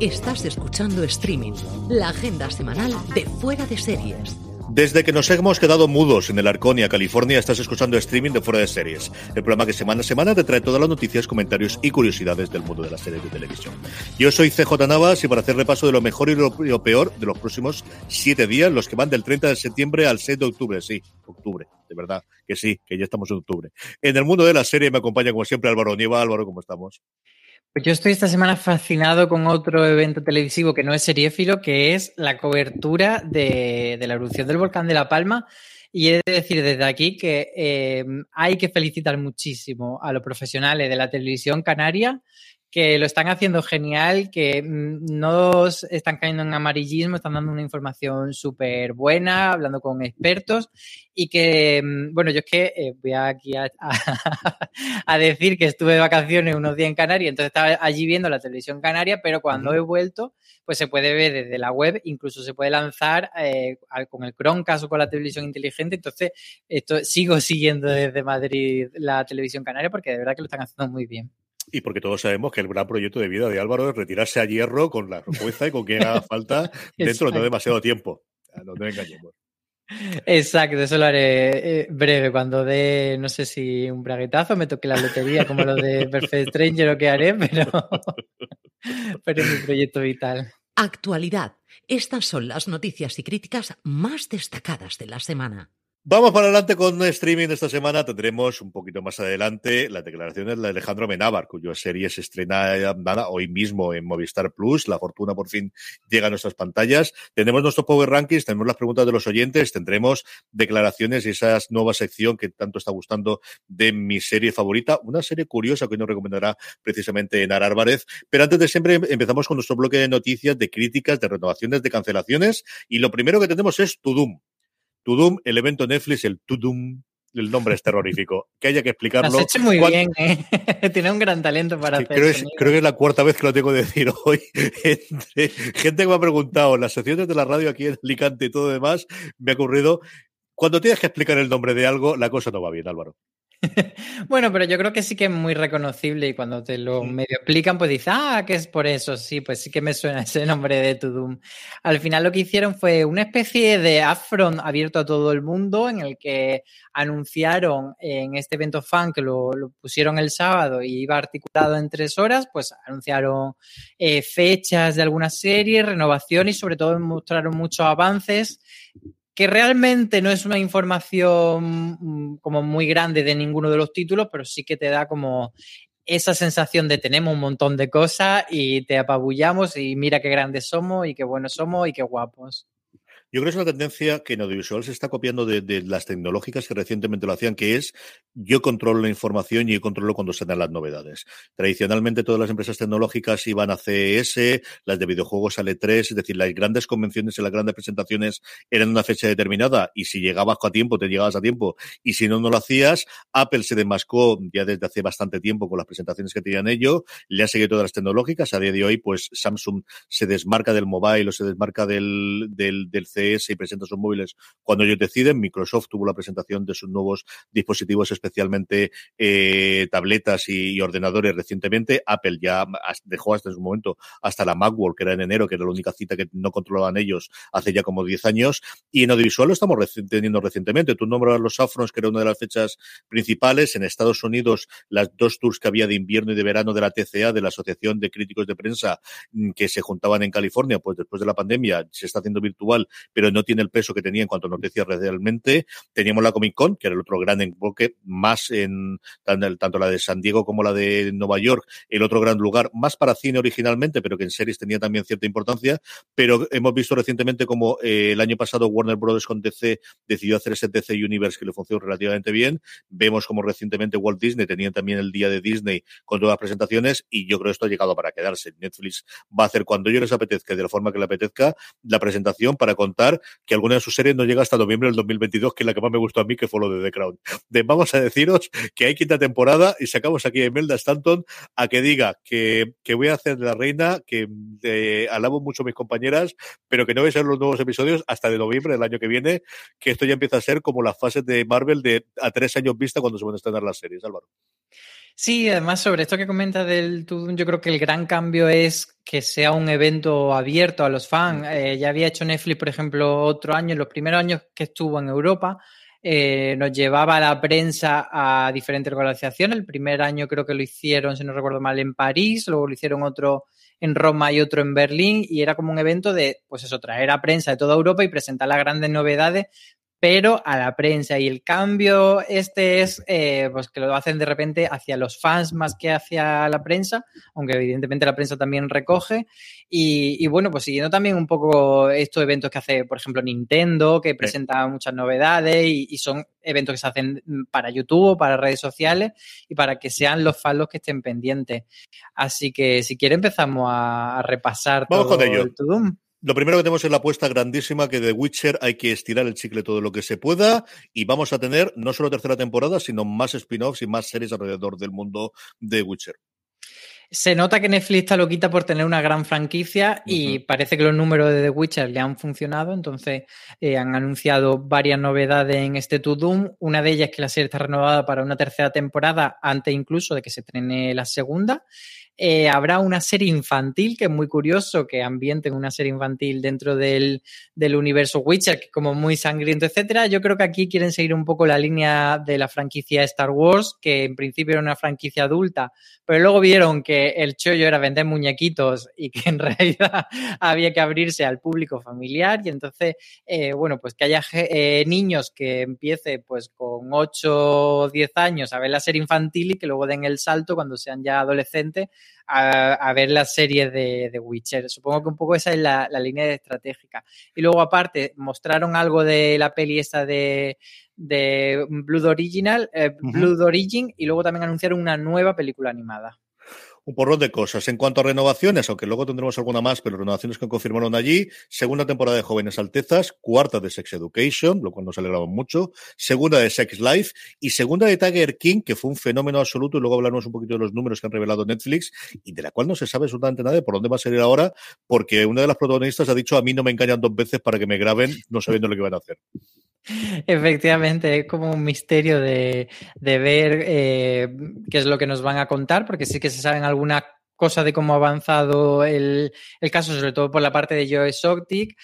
Estás escuchando Streaming, la agenda semanal de Fuera de Series. Desde que nos hemos quedado mudos en el Arconia, California, estás escuchando streaming de Fuera de Series, el programa que semana a semana te trae todas las noticias, comentarios y curiosidades del mundo de las series de televisión. Yo soy CJ Navas y para hacer repaso de lo mejor y lo, peor de los próximos siete días, los que van del 30 de septiembre al 6 de octubre, sí, octubre, de verdad, que sí, que ya estamos en octubre. En el mundo de la serie me acompaña como siempre Álvaro Nieva. Álvaro, ¿cómo estamos? Pues yo estoy esta semana fascinado con otro evento televisivo que no es seriéfilo, que es la cobertura de, la erupción del volcán de La Palma. Y he de decir desde aquí que eh, hay que felicitar muchísimo a los profesionales de la televisión canaria que lo están haciendo genial, que mm, no están cayendo en amarillismo, están dando una información súper buena, hablando con expertos y que, mm, bueno, yo es que eh, voy aquí a, a, a, decir que estuve de vacaciones unos días en Canarias, entonces estaba allí viendo la televisión canaria, pero cuando he vuelto, pues se puede ver desde la web, incluso se puede lanzar eh, con el Chromecast o con la televisión inteligente, entonces esto sigo siguiendo desde Madrid la televisión canaria porque de verdad que lo están haciendo muy bien. Y porque todos sabemos que el gran proyecto de vida de Álvaro es retirarse a hierro con la fuerza y con quien haga falta dentro de no demasiado tiempo. No te engañemos. Exacto, eso lo haré eh, breve. Cuando dé, no sé si un braguetazo, me toque la lotería como lo de Perfect Stranger o qué haré, pero, pero es mi proyecto vital. Actualidad. Estas son las noticias y críticas más destacadas de la semana. Vamos para adelante con streaming esta semana. Tendremos un poquito más adelante las declaraciones de Alejandro Menábar, cuya serie se estrena nada, hoy mismo en Movistar Plus. La fortuna por fin llega a nuestras pantallas. Tenemos nuestro Power Rankings, tenemos las preguntas de los oyentes, tendremos declaraciones y esa nueva sección que tanto está gustando de mi serie favorita. Una serie curiosa que hoy nos recomendará precisamente Nara Álvarez. Pero antes de siempre empezamos con nuestro bloque de noticias, de críticas, de renovaciones, de cancelaciones. Y lo primero que tenemos es Tudum. Tudum, el evento Netflix, el Tudum, el nombre es terrorífico. Que haya que explicarlo. Lo has hecho muy bien, ¿eh? Tiene un gran talento para hacer creo, es, creo, que es la cuarta vez que lo tengo que decir hoy. Entre gente que me ha preguntado las secciones de la radio aquí en Alicante y todo demás, me ha ocurrido. Cuando tienes que explicar el nombre de algo, la cosa no va bien, Álvaro. bueno, pero yo creo que sí que es muy reconocible y cuando te lo medio explican, pues dices, ah, que es por eso, sí, pues sí que me suena ese nombre de Tudum. Al final lo que hicieron fue una especie de upfront abierto a todo el mundo en el que anunciaron en este evento fan que lo, lo pusieron el sábado y iba articulado en tres horas, pues anunciaron eh, fechas de algunas series, renovación y sobre todo mostraron muchos avances que realmente no es una información como muy grande de ninguno de los títulos, pero sí que te da como esa sensación de tenemos un montón de cosas y te apabullamos y mira qué grandes somos y qué buenos somos y qué guapos. Yo creo que es una tendencia que en audiovisual se está copiando de, las tecnológicas que recientemente lo hacían, que es yo controlo la información y yo controlo cuando se dan las novedades. Tradicionalmente todas las empresas tecnológicas iban a CS, las de videojuegos a E3, es decir, las grandes convenciones y las grandes presentaciones eran una fecha determinada y si llegabas a tiempo, te llegabas a tiempo y si no, no lo hacías. Apple se demascó ya desde hace bastante tiempo con las presentaciones que tenían ellos, le ha seguido todas las tecnológicas. A día de hoy, pues Samsung se desmarca del mobile o se desmarca del, del, del y presenta sus móviles cuando ellos deciden. Microsoft tuvo la presentación de sus nuevos dispositivos, especialmente eh, tabletas y, ordenadores recientemente. Apple ya dejó hasta su momento hasta la Macworld, que era en enero, que era la única cita que no controlaban ellos hace ya como 10 años. Y en audiovisual lo estamos teniendo recientemente. Tú nombras los Afrons, que era una de las fechas principales. En Estados Unidos, las dos tours que había de invierno y de verano de la TCA, de la Asociación de Críticos de Prensa, mm, que se juntaban en California, pues después de la pandemia se está haciendo virtual, pero no tiene el peso que tenía en cuanto a noticias realmente. Teníamos la Comic Con, que era el otro gran enfoque, más en tanto la de San Diego como la de Nueva York, el otro gran lugar, más para cine originalmente, pero que en series tenía también cierta importancia. Pero hemos visto recientemente como eh, el año pasado Warner Brothers con DC decidió hacer ese DC Universe que le funcionó relativamente bien. Vemos como recientemente Walt Disney tenía también el día de Disney con todas las presentaciones y yo creo que esto ha llegado para quedarse. Netflix va a hacer cuando yo les apetezca de la forma que le apetezca la presentación para contar que alguna de sus series no llega hasta noviembre del 2022, que es la que más me gustó a mí, que fue lo de The Crown. Vamos a deciros que hay quinta temporada y sacamos aquí a Imelda Stanton a que diga que, que voy a hacer la reina, que eh, alabo mucho a mis compañeras, pero que no voy a ser los nuevos episodios hasta de noviembre del año que viene, que esto ya empieza a ser como las fases de Marvel de a tres años vista cuando se van a estrenar las series, Álvaro. Sí, además sobre esto que comenta del Tudum, yo creo que el gran cambio es que sea un evento abierto a los fans. Eh, ya había hecho Netflix, por ejemplo, otro año, en los primeros años que estuvo en Europa, eh, nos llevaba la prensa a diferentes organizaciones. El primer año creo que lo hicieron, si no recuerdo mal, en París, luego lo hicieron otro en Roma y otro en Berlín, y era como un evento de, pues eso, traer a prensa de toda Europa y presentar las grandes novedades pero a la prensa. Y el cambio este es eh, pues que lo hacen de repente hacia los fans más que hacia la prensa, aunque evidentemente la prensa también recoge. Y, bueno, pues siguiendo también un poco estos eventos que hace, por ejemplo, Nintendo, que presenta muchas novedades y, son eventos que se hacen para YouTube, para redes sociales y para que sean los fans los que estén pendientes. Así que si quiere empezamos a, repasar todo el lo primero que tenemos es la apuesta grandísima que de Witcher hay que estirar el chicle todo lo que se pueda y vamos a tener no solo tercera temporada, sino más spin-offs y más series alrededor del mundo de Witcher. Se nota que Netflix está loquita por tener una gran franquicia y parece que los números de The Witcher le han funcionado. Entonces eh, han anunciado varias novedades en este To Doom. Una de ellas es que la serie está renovada para una tercera temporada antes incluso de que se estrene la segunda. Eh, habrá una serie infantil, que es muy curioso que ambienten una serie infantil dentro del, del universo Witcher, que como muy sangriento, etcétera. Yo creo que aquí quieren seguir un poco la línea de la franquicia Star Wars, que en principio era una franquicia adulta, pero luego vieron que el chollo era vender muñequitos y que en realidad había que abrirse al público familiar. Y entonces, eh, bueno, pues que haya eh, niños que empiece pues con 8 o 10 años a ver la serie infantil y que luego den el salto cuando sean ya adolescentes a, ver la serie de, de, Witcher. Supongo que un poco esa es la, línea estratégica. Y luego, aparte, mostraron algo de la peli esta de, de Blood Original, eh, Blood Origin, y luego también anunciaron una nueva película animada un porrón de cosas. En cuanto a renovaciones, aunque luego tendremos alguna más, pero renovaciones que confirmaron allí, segunda temporada de Jóvenes Altezas, cuarta de Sex Education, lo cual nos alegramos mucho, segunda de Sex Life y segunda de Tiger King, que fue un fenómeno absoluto, y luego hablaremos un poquito de los números que han revelado Netflix y de la cual no se sabe absolutamente nada de por dónde va a salir ahora, porque una de las protagonistas ha dicho a mí no me engañan dos veces para que me graben no sabiendo lo que van a hacer. Efectivamente, es como un misterio de, ver eh, qué es lo que nos van a contar, porque sí que se saben alguna cosa de cómo ha avanzado el, caso, sobre todo por la parte de Joe Exotic.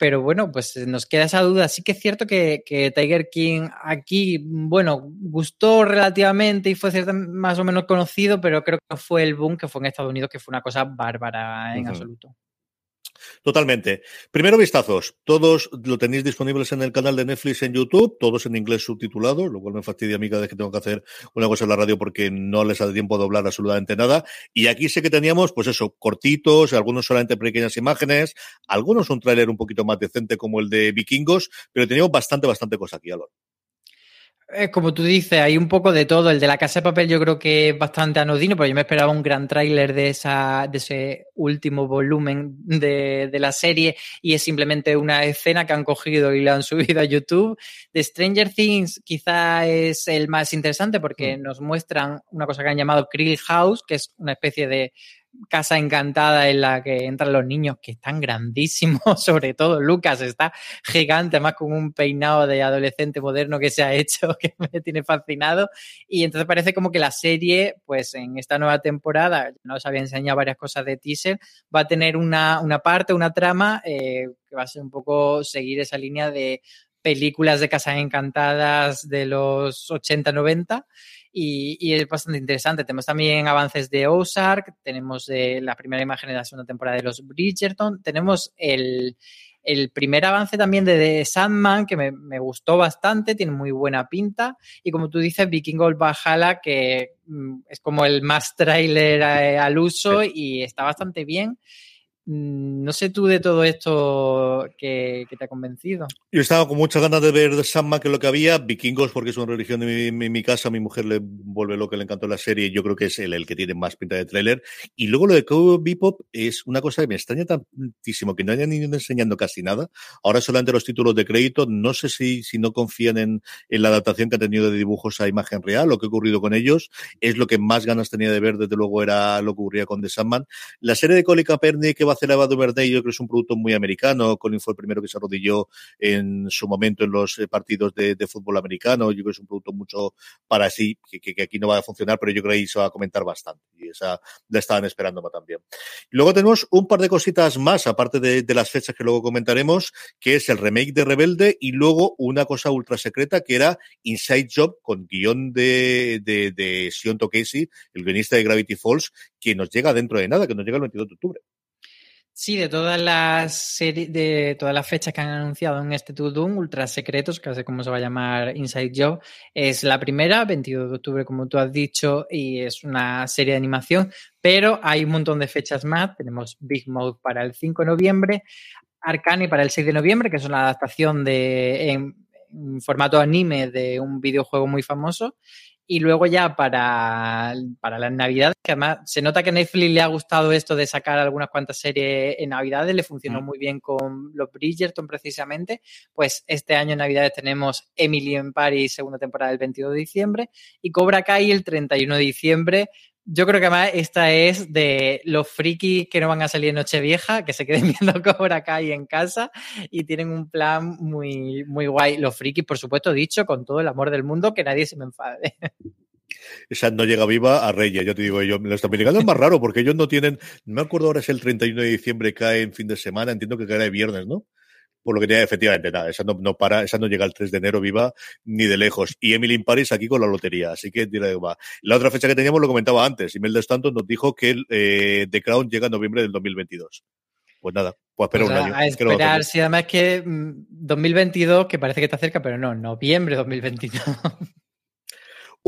Pero bueno, pues nos queda esa duda. Sí que es cierto que, Tiger King aquí, bueno, gustó relativamente y fue más o menos conocido, pero creo que fue el boom que fue en Estados Unidos, que fue una cosa bárbara en absoluto. Totalmente. Primero vistazos. Todos lo tenéis disponibles en el canal de Netflix en YouTube, todos en inglés subtitulado, lo cual me fastidia a mí cada vez que tengo que hacer una cosa en la radio porque no les da tiempo de doblar absolutamente nada. Y aquí sé que teníamos, pues eso, cortitos, algunos solamente pequeñas imágenes, algunos un tráiler un poquito más decente como el de Vikingos, pero teníamos bastante, bastante cosa aquí, Alor. Eh, como tú dices, hay un poco de todo. El de la casa de papel yo creo que es bastante anodino, porque yo me esperaba un gran tráiler de, esa, de ese último volumen de, de, la serie y es simplemente una escena que han cogido y la han subido a YouTube. De Stranger Things quizá es el más interesante porque mm. nos muestran una cosa que han llamado Krill House, que es una especie de casa encantada en la que entran los niños que están grandísimos, sobre todo Lucas está gigante, más con un peinado de adolescente moderno que se ha hecho que me tiene fascinado. Y entonces parece como que la serie, pues en esta nueva temporada, no os había enseñado varias cosas de teaser, va a tener una, una parte, una trama eh, que va a ser un poco seguir esa línea de películas de casas encantadas de los 80-90 y, es bastante interesante. Tenemos también avances de Ozark, tenemos de la primera imagen de la segunda temporada de los Bridgerton, tenemos el, el primer avance también de The Sandman, que me, me, gustó bastante, tiene muy buena pinta. Y como tú dices, Viking Gold Valhalla, que mm, es como el más trailer eh, al uso y está bastante bien. Mm, no sé tú de todo esto que, te ha convencido. Yo estaba con muchas ganas de ver Sandman, que lo que había, Vikingos, porque es una religión de mi, mi, casa, mi mujer le vuelve lo que le encantó la serie, yo creo que es el, el que tiene más pinta de tráiler. Y luego lo de Cowboy Bebop es una cosa que me extraña tantísimo, que no hayan ido enseñando casi nada. Ahora solamente los títulos de crédito, no sé si, si no confían en, en la adaptación que han tenido de dibujos a imagen real, lo que ha ocurrido con ellos, es lo que más ganas tenía de ver, desde luego era lo que ocurría con The Sandman. La serie de Colin Kaepernick que va a Ava DuVernay, yo creo que es un producto muy americano. Colin fue el primero que se arrodilló en su momento en los eh, partidos de, fútbol americano. Yo creo que es un producto mucho para sí, que, aquí no va a funcionar, pero yo creo que ahí se va a comentar bastante. Y esa la estaban esperando también. Luego tenemos un par de cositas más, aparte de, de, las fechas que luego comentaremos, que es el remake de Rebelde y luego una cosa ultra secreta que era Inside Job con guion de, de, de Sion Tokesi, el guionista de Gravity Falls, que nos llega dentro de nada, que nos llega el 22 de octubre. Sí, de todas las series, de todas las fechas que han anunciado en este To Doom, Ultra Secretos, que sé cómo se va a llamar Inside Job, es la primera, 22 de octubre, como tú has dicho, y es una serie de animación, pero hay un montón de fechas más. Tenemos Big Mouth para el 5 de noviembre, Arcane para el 6 de noviembre, que es una adaptación de en formato anime de un videojuego muy famoso, y luego ya para, para las navidades, que además se nota que a Netflix le ha gustado esto de sacar algunas cuantas series en navidades, le funcionó mm. muy bien con los Bridgerton precisamente, pues este año en navidades tenemos Emily en Paris, segunda temporada del 22 de diciembre, y Cobra Kai el 31 de diciembre, yo creo que además esta es de los frikis que no van a salir en Nochevieja, que se queden viendo Cobra Kai en casa y tienen un plan muy, muy guay. Los frikis, por supuesto, dicho con todo el amor del mundo, que nadie se me enfade. Esa no llega viva a Reyes, yo te digo, yo, los americanos es más raro porque ellos no tienen, no me acuerdo ahora si el 31 de diciembre cae en fin de semana, entiendo que cae de viernes, ¿no? Por lo que tiene efectivamente nada, esa no, no, para, esa no llega al 3 de enero viva ni de lejos. Y Emily in Paris aquí con la lotería, así que va. La otra fecha que teníamos lo comentaba antes, Imelda Stanton nos dijo que el, eh, The Crown llega en noviembre del 2022. Pues nada, pues espera o sea, un año. A esperar, si además que 2022, mm, que parece que está cerca, pero no, noviembre 2022.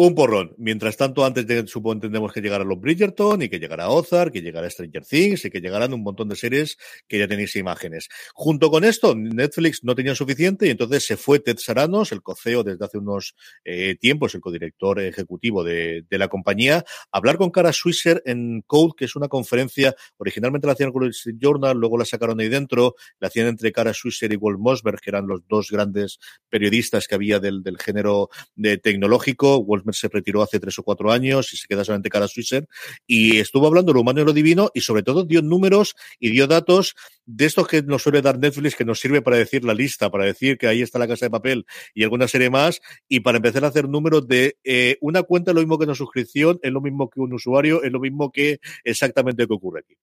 Un porrón. Mientras tanto, antes de supongo entendemos que llegará los Bridgerton y que llegará Ozark, que llegará Stranger Things y que llegarán un montón de series que ya tenéis imágenes. Junto con esto, Netflix no tenía suficiente y entonces se fue Ted Saranos, el coceo desde hace unos eh, tiempos, el codirector ejecutivo de, la compañía, a hablar con Cara Swisher en Code, que es una conferencia, originalmente la hacían con el Street Journal, luego la sacaron ahí dentro, la hacían entre Cara Swisher y Walt Mosberg, que eran los dos grandes periodistas que había del, del género de tecnológico. Walt se retiró hace tres o cuatro años y se queda solamente cara Swisher y estuvo hablando lo humano y lo divino y sobre todo dio números y dio datos de estos que nos suele dar Netflix que nos sirve para decir la lista, para decir que ahí está la casa de papel y alguna serie más y para empezar a hacer números de eh, una cuenta es lo mismo que una suscripción, es lo mismo que un usuario, es lo mismo que exactamente lo que ocurre aquí.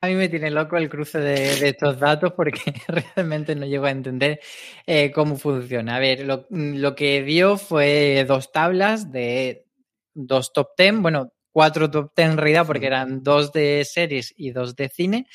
A mí me tiene loco el cruce de, de, estos datos porque realmente no llego a entender eh, cómo funciona. A ver, lo, lo, que dio fue dos tablas de dos top ten, bueno, cuatro top ten en realidad porque eran dos de series y dos de cine.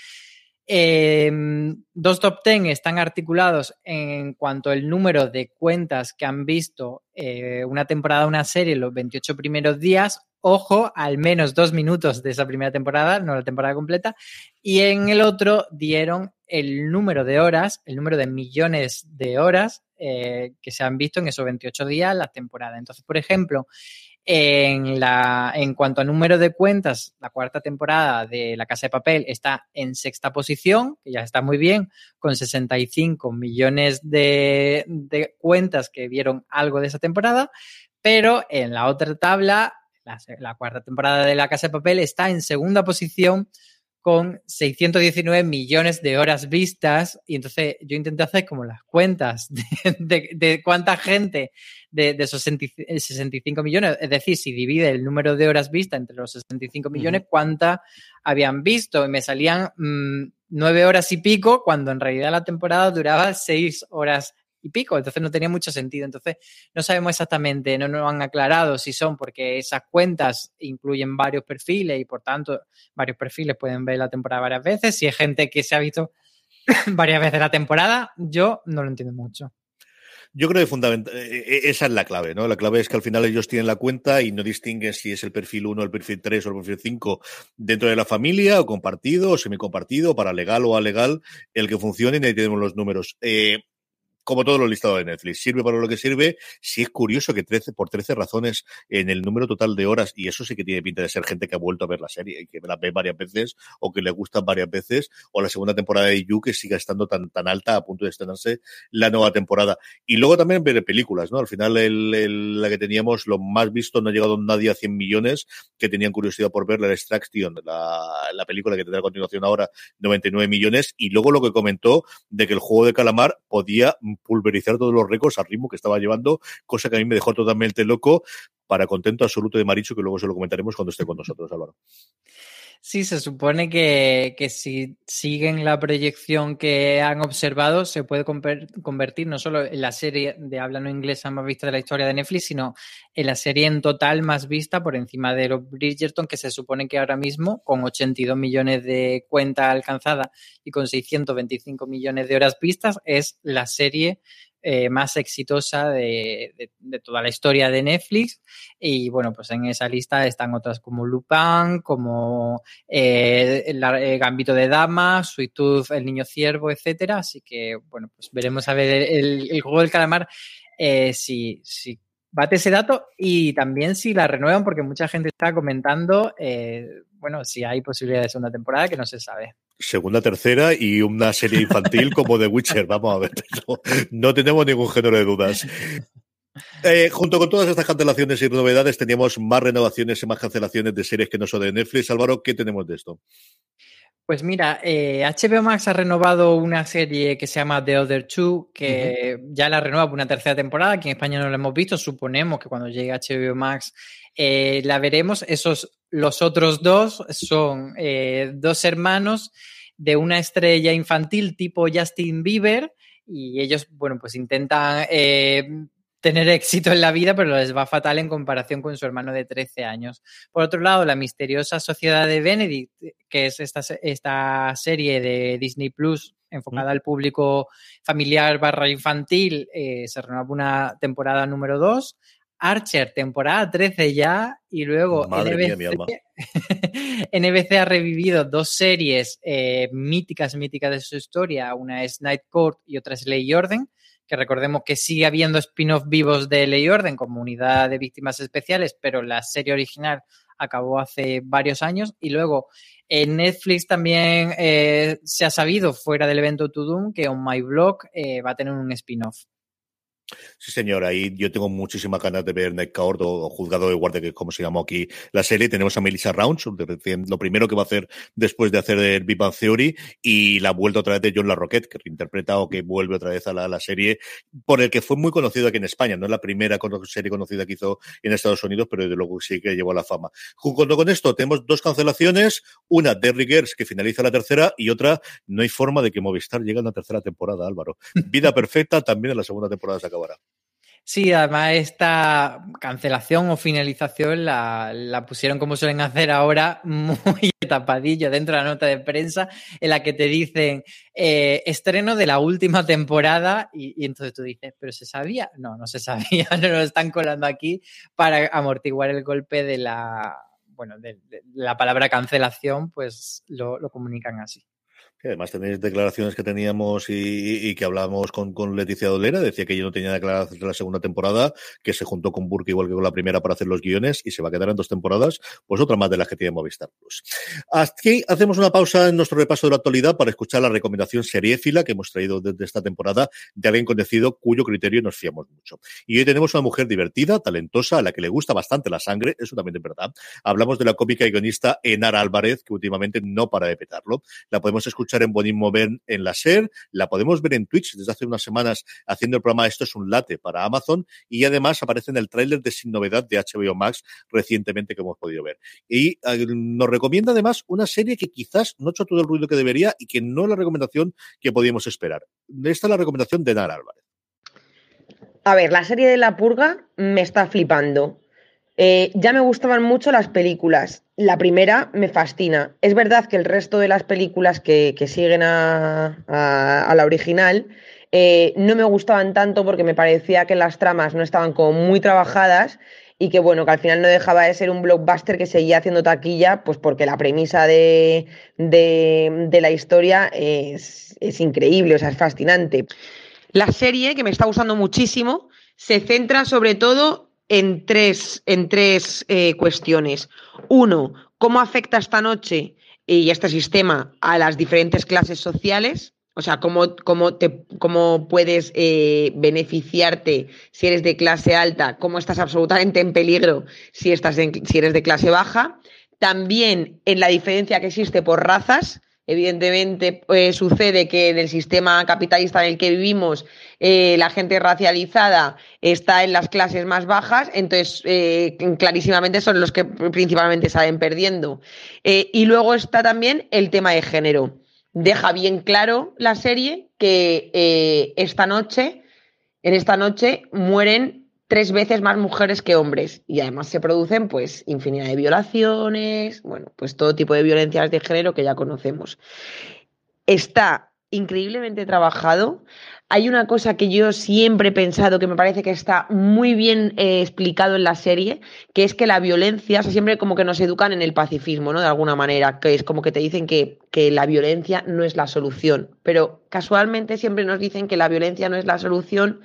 Em, dos top ten están articulados en cuanto al número de cuentas que han visto eh, una temporada, una serie, los 28 primeros días. Ojo, al menos dos minutos de esa primera temporada, no la temporada completa. Y en el otro dieron el número de horas, el número de millones de horas eh, que se han visto en esos 28 días la temporada. Entonces, por ejemplo, en, la, en cuanto a número de cuentas, la cuarta temporada de La Casa de Papel está en sexta posición, que ya está muy bien, con 65 millones de, de cuentas que vieron algo de esa temporada, pero en la otra tabla, la, la cuarta temporada de La Casa de Papel está en segunda posición con 619 millones de horas vistas. Y entonces yo intenté hacer como las cuentas de, cuánta gente de, esos 65 millones, es decir, si divide el número de horas vistas entre los 65 millones, cuánta habían visto. Y me salían mm, nueve horas y pico, cuando en realidad la temporada duraba seis horas y pico, entonces no tenía mucho sentido. Entonces no sabemos exactamente, no nos han aclarado si son porque esas cuentas incluyen varios perfiles y por tanto varios perfiles pueden ver la temporada varias veces. Si hay gente que se ha visto varias veces la temporada, yo no lo entiendo mucho. Yo creo que fundamental, eh, eh, esa es la clave, ¿no? La clave es que al final ellos tienen la cuenta y no distinguen si es el perfil 1, el perfil 3 o el perfil 5 dentro de la familia o compartido o semicompartido, para legal o alegal, el que funcione y ahí tenemos los números. Eh, como todos los listados de Netflix. Sirve para lo que sirve. Sí es curioso que 13, por 13 razones en el número total de horas, y eso sí que tiene pinta de ser gente que ha vuelto a ver la serie y que la ve varias veces o que le gustan varias veces, o la segunda temporada de You que siga estando tan, tan alta a punto de estrenarse la nueva temporada. Y luego también ver películas, ¿no? Al final el, la que teníamos, lo más visto, no ha llegado nadie a 100 millones, que tenían curiosidad por ver la Extraction, la, la película que tendrá a continuación ahora, 99 millones, y luego lo que comentó de que el juego de calamar podía pulverizar todos los récords al ritmo que estaba llevando, cosa que a mí me dejó totalmente loco, para contento absoluto de Maricho, que luego se lo comentaremos cuando esté con nosotros, Álvaro. Sí, se supone que, que, si siguen la proyección que han observado, se puede convertir no solo en la serie de habla no inglesa más vista de la historia de Netflix, sino en la serie en total más vista por encima de los Bridgerton, que se supone que ahora mismo, con 82 millones de cuentas alcanzadas y con 625 millones de horas vistas, es la serie eh, más exitosa de, toda la historia de Netflix. Y bueno, pues en esa lista están otras como Lupin, como eh, el, eh, Gambito de Dama, Sweet El Niño Ciervo, etcétera. Así que bueno, pues veremos a ver el, juego del calamar si, si bate ese dato y también si la renuevan, porque mucha gente está comentando, bueno, si hay posibilidad de segunda temporada que no se sabe segunda, tercera y una serie infantil como The Witcher. Vamos a ver, no, tenemos ningún género de dudas. Eh, junto con todas estas cancelaciones y novedades, teníamos más renovaciones y más cancelaciones de series que no son de Netflix. Álvaro, ¿qué tenemos de esto? Pues mira, eh, HBO Max ha renovado una serie que se llama The Other Two, que ya la renueva por una tercera temporada, que en España no la hemos visto. Suponemos que cuando llegue HBO Max eh, la veremos. Esos, los otros dos son eh, dos hermanos de una estrella infantil tipo Justin Bieber y ellos, bueno, pues intentan tener éxito en la vida, pero les va fatal en comparación con su hermano de 13 años. Por otro lado, la misteriosa sociedad de Benedict, que es esta, esta serie de Disney Plus enfocada al público familiar barra infantil, eh, se renueva una temporada número 2. Archer, temporada 13 ya, y luego NBC, NBC, ha revivido dos series eh, míticas, míticas de su historia. Una es Night Court y otra es Ley y Orden que recordemos que sigue habiendo spin-off vivos de Ley y Orden como unidad de víctimas especiales, pero la serie original acabó hace varios años. Y luego en Netflix también eh, se ha sabido, fuera del evento To Doom, que On My Blog eh, va a tener un spin-off. Sí, señor, ahí yo tengo muchísimas ganas de ver Night Court o, Juzgado de Guardia, que es como se llamó aquí la serie. Tenemos a Melissa Rounds, lo primero que va a hacer después de hacer el Big Bang Theory, y la vuelta otra vez de John LaRoquette, que reinterpreta o que vuelve otra vez a la, serie, por el que fue muy conocido aquí en España. No es la primera serie conocida que hizo en Estados Unidos, pero desde luego sí que llevó a la fama. Junto con esto, tenemos dos cancelaciones, una Derry Girls, que finaliza la tercera, y otra, no hay forma de que Movistar llegue a una tercera temporada, Álvaro. Vida Perfecta también en la segunda temporada se Sí, además esta cancelación o finalización la, pusieron como suelen hacer ahora muy tapadillo dentro de la nota de prensa en la que te dicen eh, estreno de la última temporada y, entonces tú dices, pero ¿se sabía? No, no se sabía, no lo están colando aquí para amortiguar el golpe de la, bueno, de, la palabra cancelación, pues lo comunican así. Además tenéis declaraciones que teníamos y, y que hablábamos con, con, Leticia Dolera, decía que ella no tenía declaraciones de la segunda temporada, que se juntó con Burke igual que con la primera para hacer los guiones y se va a quedar en dos temporadas, pues otra más de las que tiene Movistar Plus. Aquí hacemos una pausa en nuestro repaso de la actualidad para escuchar la recomendación seriéfila que hemos traído desde esta temporada de alguien conocido cuyo criterio nos fiamos mucho. Y hoy tenemos una mujer divertida, talentosa, a la que le gusta bastante la sangre, eso también es verdad. Hablamos de la cómica y guionista Enara Álvarez, que últimamente no para de petarlo. La podemos escuchar en Bonismo ver en la SER, la podemos ver en Twitch desde hace unas semanas haciendo el programa Esto es un late para Amazon y además aparece en el tráiler de Sin Novedad de HBO Max recientemente que hemos podido ver. Y uh, nos recomienda además una serie que quizás no ha hecho todo el ruido que debería y que no es la recomendación que podíamos esperar. Esta es la recomendación de Nara Álvarez. A ver, la serie de La Purga me está flipando. Eh, ya me gustaban mucho las películas. La primera me fascina. Es verdad que el resto de las películas que, que siguen a, a, a, la original eh, no me gustaban tanto porque me parecía que las tramas no estaban como muy trabajadas y que bueno, que al final no dejaba de ser un blockbuster que seguía haciendo taquilla, pues porque la premisa de, de, de la historia es, es increíble, o sea, es fascinante. La serie, que me está gustando muchísimo, se centra sobre todo en tres, en tres eh, cuestiones. Uno, ¿cómo afecta esta noche y este sistema a las diferentes clases sociales? O sea, cómo, cómo, te, cómo puedes eh, beneficiarte si eres de clase alta, cómo estás absolutamente en peligro si, estás si eres de clase baja. También en la diferencia que existe por razas, Evidentemente eh, sucede que en el sistema capitalista en el que vivimos eh, la gente racializada está en las clases más bajas, entonces eh, clarísimamente son los que principalmente salen perdiendo. Y luego está también el tema de género. Deja bien claro la serie que esta noche, en esta noche mueren tres veces más mujeres que hombres y además se producen pues infinidad de violaciones, bueno, pues todo tipo de violencias de género que ya conocemos. Está increíblemente trabajado. Hay una cosa que yo siempre he pensado que me parece que está muy bien eh, explicado en la serie, que es que la violencia, o sea, siempre como que nos educan en el pacifismo, ¿no? De alguna manera, que es como que te dicen que, que la violencia no es la solución, pero casualmente siempre nos dicen que la violencia no es la solución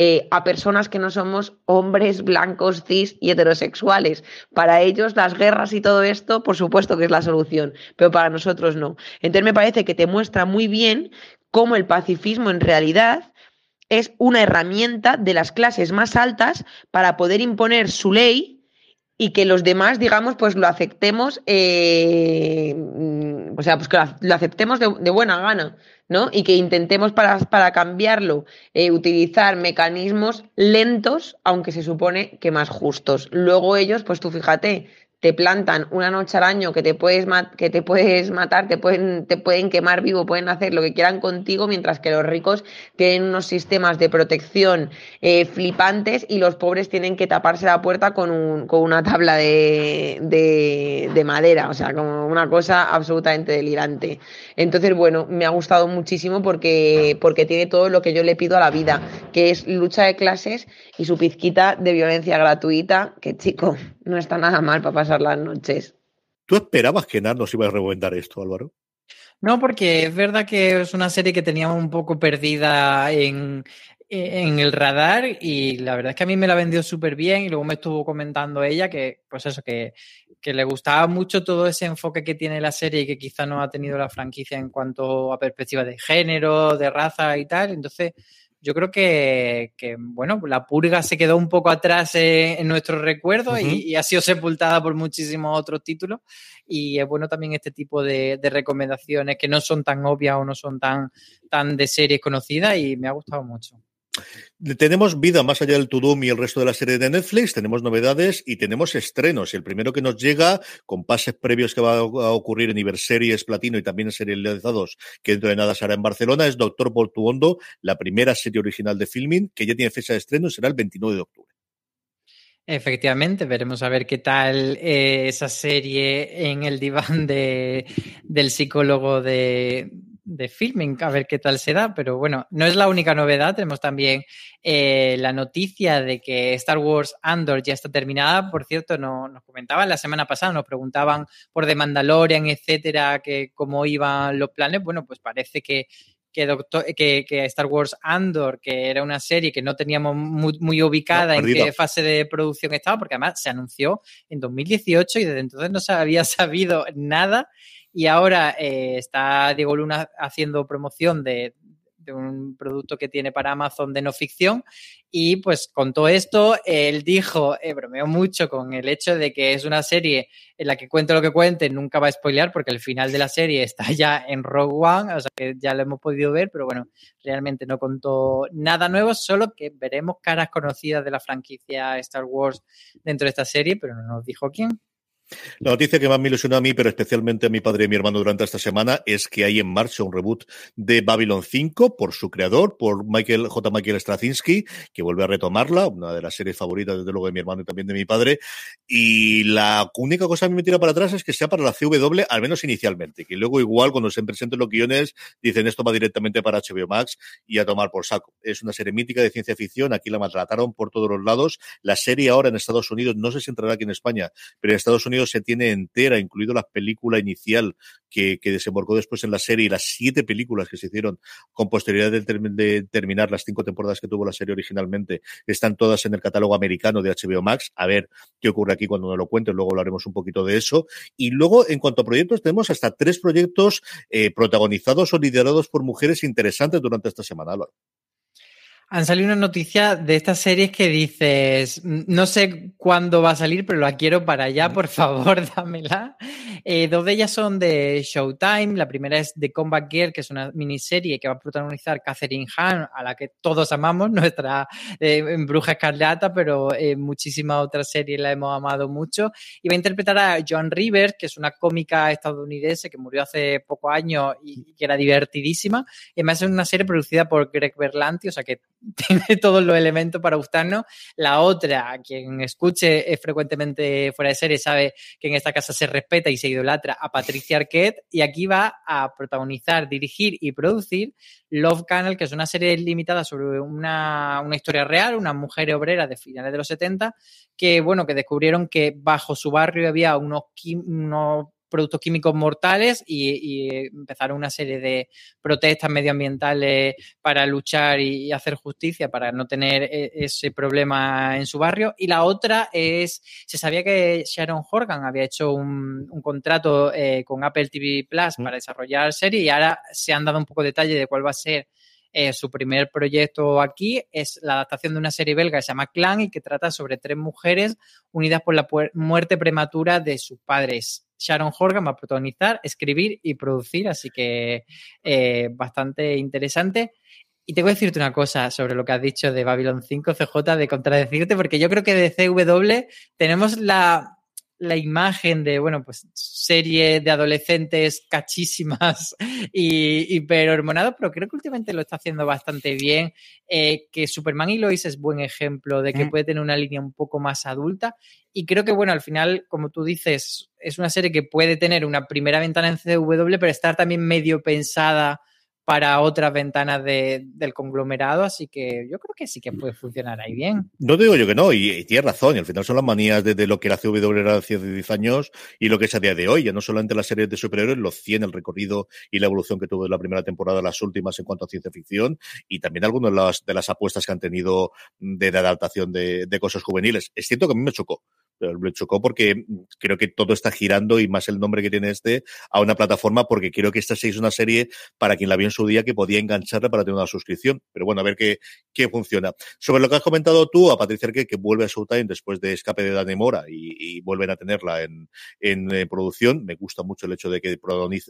eh, a personas que no somos hombres blancos, cis y heterosexuales. Para ellos las guerras y todo esto, por supuesto que es la solución, pero para nosotros no. Entonces me parece que te muestra muy bien cómo el pacifismo en realidad es una herramienta de las clases más altas para poder imponer su ley y que los demás, digamos, pues lo aceptemos, eh, o sea, pues que lo aceptemos de buena gana. ¿No? Y que intentemos para, para cambiarlo eh, utilizar mecanismos lentos, aunque se supone que más justos. Luego ellos, pues tú fíjate, te plantan una noche al año que te puedes, que te puedes matar, te pueden, te pueden quemar vivo, pueden hacer lo que quieran contigo, mientras que los ricos tienen unos sistemas de protección eh, flipantes y los pobres tienen que taparse la puerta con, un, con una tabla de, de, de, madera, o sea, como una cosa absolutamente delirante. Entonces, bueno, me ha gustado muchísimo porque, porque tiene todo lo que yo le pido a la vida, que es lucha de clases y su pizquita de violencia gratuita, que chico, no está nada mal para pasar las noches. ¿Tú esperabas que Nar nos iba a recomendar esto, Álvaro? No, porque es verdad que es una serie que teníamos un poco perdida en, en el radar y la verdad es que a mí me la vendió súper bien y luego me estuvo comentando ella que, pues eso, que, que, le gustaba mucho todo ese enfoque que tiene la serie y que quizá no ha tenido la franquicia en cuanto a perspectiva de género, de raza y tal. Entonces, yo creo que, que, bueno, la purga se quedó un poco atrás en, en nuestros recuerdos uh -huh. y, y, ha sido sepultada por muchísimos otros títulos. Y es bueno también este tipo de, de, recomendaciones que no son tan obvias o no son tan, tan de series conocidas y me ha gustado mucho. Tenemos vida más allá del Tudum y el resto de la serie de Netflix, tenemos novedades y tenemos estrenos. El primero que nos llega, con pases previos que va a ocurrir en Iberseries Platino y también en serializados, que dentro de nada será en Barcelona, es Doctor Portuondo, la primera serie original de filming, que ya tiene fecha de estreno será el 29 de octubre. Efectivamente, veremos a ver qué tal eh, esa serie en el diván de, del psicólogo de, de filming, a ver qué tal se da, pero bueno, no es la única novedad, tenemos también eh, la noticia de que Star Wars Andor ya está terminada, por cierto, no, nos comentaban la semana pasada, nos preguntaban por The Mandalorian, etcétera, que cómo iban los planes, bueno, pues parece que que, Doctor, que, que, Star Wars Andor, que era una serie que no teníamos muy, ubicada en qué fase de producción estaba, porque además se anunció en 2018 y desde entonces no se había sabido nada. Y ahora eh, está Diego Luna haciendo promoción de, un producto que tiene para Amazon de no ficción. Y pues con todo esto, él dijo, eh, bromeó mucho con el hecho de que es una serie en la que cuente lo que cuente, nunca va a spoilear porque el final de la serie está ya en Rogue One, o sea que ya lo hemos podido ver, pero bueno, realmente no contó nada nuevo, solo que veremos caras conocidas de la franquicia Star Wars dentro de esta serie, pero no nos dijo quién. La noticia que más me ilusionó a mí, pero especialmente a mi padre y mi hermano durante esta semana, es que hay en marcha un reboot de Babylon 5 por su creador, por Michael J. Michael Straczynski, que vuelve a retomarla, una de las series favoritas, desde luego, de mi hermano y también de mi padre. Y la única cosa que me tira para atrás es que sea para la CW, al menos inicialmente, que luego igual cuando se presenten los guiones dicen esto va directamente para HBO Max y a tomar por saco. Es una serie mítica de ciencia ficción, aquí la maltrataron por todos los lados. La serie ahora en Estados Unidos, no sé si entrará aquí en España, pero en Estados Unidos se tiene entera, incluido la película inicial que, que desembocó después en la serie y las siete películas que se hicieron con posterioridad de, terminar las cinco temporadas que tuvo la serie originalmente, están todas en el catálogo americano de HBO Max. A ver qué ocurre aquí cuando nos lo cuente, luego hablaremos un poquito de eso. Y luego, en cuanto a proyectos, tenemos hasta tres proyectos eh, protagonizados o liderados por mujeres interesantes durante esta semana. Han salido una noticia de estas series que dices, no sé cuándo va a salir, pero la quiero para allá, por favor, dámela. Eh, dos de ellas son de Showtime. La primera es The Combat Girl, que es una miniserie que va a protagonizar Catherine Hahn, a la que todos amamos, nuestra eh, bruja escarlata, pero eh, muchísimas otras series la hemos amado mucho. Y va a interpretar a Joan Rivers, que es una cómica estadounidense que murió hace pocos años y, que era divertidísima. Y además es una serie producida por Greg Berlanti, o sea que tiene todos los elementos para gustarnos. La otra, quien escuche frecuentemente fuera de serie, sabe que en esta casa se respeta y se idolatra a Patricia Arquette y aquí va a protagonizar, dirigir y producir Love Canal, que es una serie limitada sobre una, una historia real, una mujer obrera de finales de los 70, que bueno, que descubrieron que bajo su barrio había unos productos químicos mortales y, empezaron una serie de protestas medioambientales para luchar y, hacer justicia para no tener e, ese problema en su barrio. Y la otra es, se sabía que Sharon Horgan había hecho un, contrato eh, con Apple TV Plus para desarrollar serie y ahora se han dado un poco de detalle de cuál va a ser eh, su primer proyecto aquí es la adaptación de una serie belga que se llama Clan y que trata sobre tres mujeres unidas por la muerte prematura de sus padres. Sharon Horgan va a protagonizar, escribir y producir, así que eh, bastante interesante. Y tengo que decirte una cosa sobre lo que has dicho de Babylon 5, CJ, de contradecirte, porque yo creo que de CW tenemos la, la imagen de, bueno, pues serie de adolescentes cachísimas y hiperhormonados, pero creo que últimamente lo está haciendo bastante bien. Eh, que Superman y Lois es buen ejemplo de que mm. puede tener una línea un poco más adulta. Y creo que, bueno, al final, como tú dices, es una serie que puede tener una primera ventana en CW, pero estar también medio pensada para otras ventanas del conglomerado, así que yo creo que sí que puede funcionar ahí bien. No digo yo que no, y, tienes razón, y al final son las manías de, lo que la CW era hace 10 años y lo que es a día de hoy, ya no solamente las series de superhéroes, los 100, el recorrido y la evolución que tuvo en la primera temporada, las últimas en cuanto a ciencia ficción, y también algunas de las, de las apuestas que han tenido de, adaptación de, de cosas juveniles. Es cierto que a mí me chocó Me chocó porque creo que todo está girando y más el nombre que tiene este a una plataforma porque creo que esta sí es una serie para quien la vio en su día que podía engancharle para tener una suscripción. Pero bueno, a ver qué, qué funciona. Sobre lo que has comentado tú, a Patricia Arquette, que vuelve a Showtime después de escape de Dani Mora y, vuelven a tenerla en, en, eh, producción. Me gusta mucho el hecho de que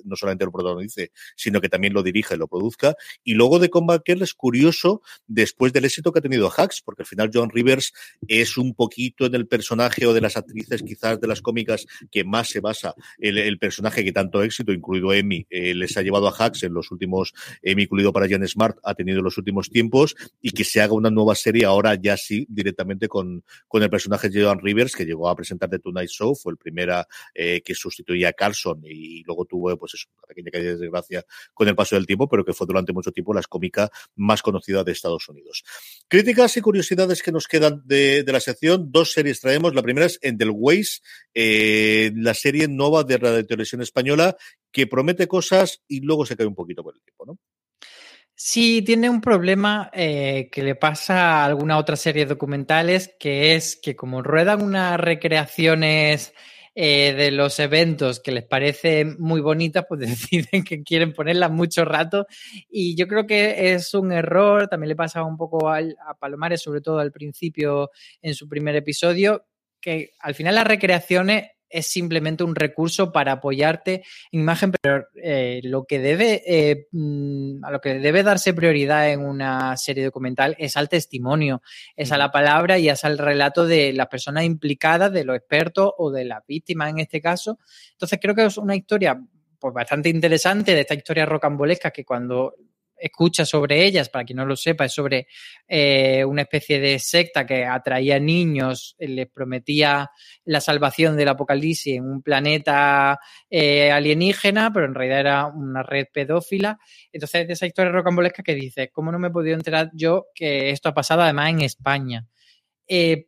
no solamente lo protagonice, sino que también lo dirija y lo produzca. Y luego de Combat Girl es curioso después del éxito que ha tenido Hacks, porque al final John Rivers es un poquito en el personaje o de las actrices quizás de las cómicas que más se basa el, el personaje que tanto éxito, incluido Emmy, eh, les ha llevado a Hacks en los últimos, Emmy incluido para Jan Smart, ha tenido en los últimos tiempos y que se haga una nueva serie ahora ya sí directamente con, con el personaje de John Rivers que llegó a presentar The Tonight Show, fue el primera eh, que sustituía a Carlson y luego tuvo pues eso, una pequeña caída de desgracia con el paso del tiempo, pero que fue durante mucho tiempo la cómica más conocida de Estados Unidos. Críticas y curiosidades que nos quedan de, de la sección, dos series traemos. La primera es Endelways, eh, la serie nueva de Radio Televisión Española, que promete cosas y luego se cae un poquito por el tiempo, ¿no? Sí, tiene un problema eh, que le pasa a alguna otra serie de documentales, que es que como ruedan unas recreaciones eh, de los eventos que les parecen muy bonitas, pues deciden que quieren ponerlas mucho rato. Y yo creo que es un error, también le pasa un poco a Palomares, sobre todo al principio en su primer episodio, que al final las recreaciones es simplemente un recurso para apoyarte en imagen, pero eh, lo que debe, eh, mm, a lo que debe darse prioridad en una serie documental es al testimonio, es a la palabra y es al relato de las personas implicadas, de los expertos o de las víctimas en este caso. Entonces creo que es una historia pues, bastante interesante de esta historia rocambolesca que cuando escucha sobre ellas, para quien no lo sepa, es sobre eh, una especie de secta que atraía niños, eh, les prometía la salvación del apocalipsis en un planeta eh, alienígena, pero en realidad era una red pedófila. Entonces, de esa historia rocambolesca que dice, ¿cómo no me he podido enterar yo que esto ha pasado además en España?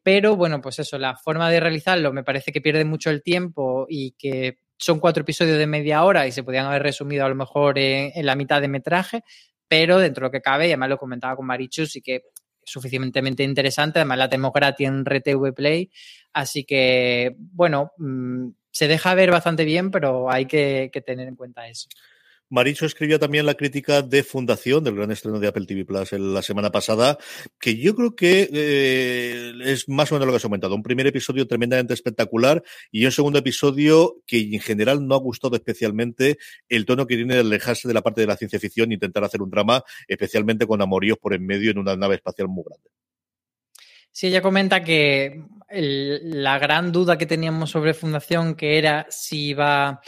pero bueno, pues eso, la forma de realizarlo me parece que pierde mucho el tiempo y que son cuatro episodios de media hora y se podían haber resumido a lo mejor en la mitad de metraje, pero dentro de lo que cabe, y además lo comentaba con Marichu, sí que es suficientemente interesante, además la tenemos gratis en RTV Play, así que, bueno, mm, se deja ver bastante bien, pero hay que tener en cuenta eso. Maricho escribió también la crítica de Fundación, del gran estreno de Apple TV Plus la semana pasada, que yo creo que eh, es más o menos lo que has comentado. Un primer episodio tremendamente espectacular y un segundo episodio que en general no ha gustado especialmente el tono que tiene de alejarse de la parte de la ciencia ficción e intentar hacer un drama, especialmente con amoríos por en medio en una nave espacial muy grande. Sí, ella comenta que la gran duda que teníamos sobre Fundación, que era si iba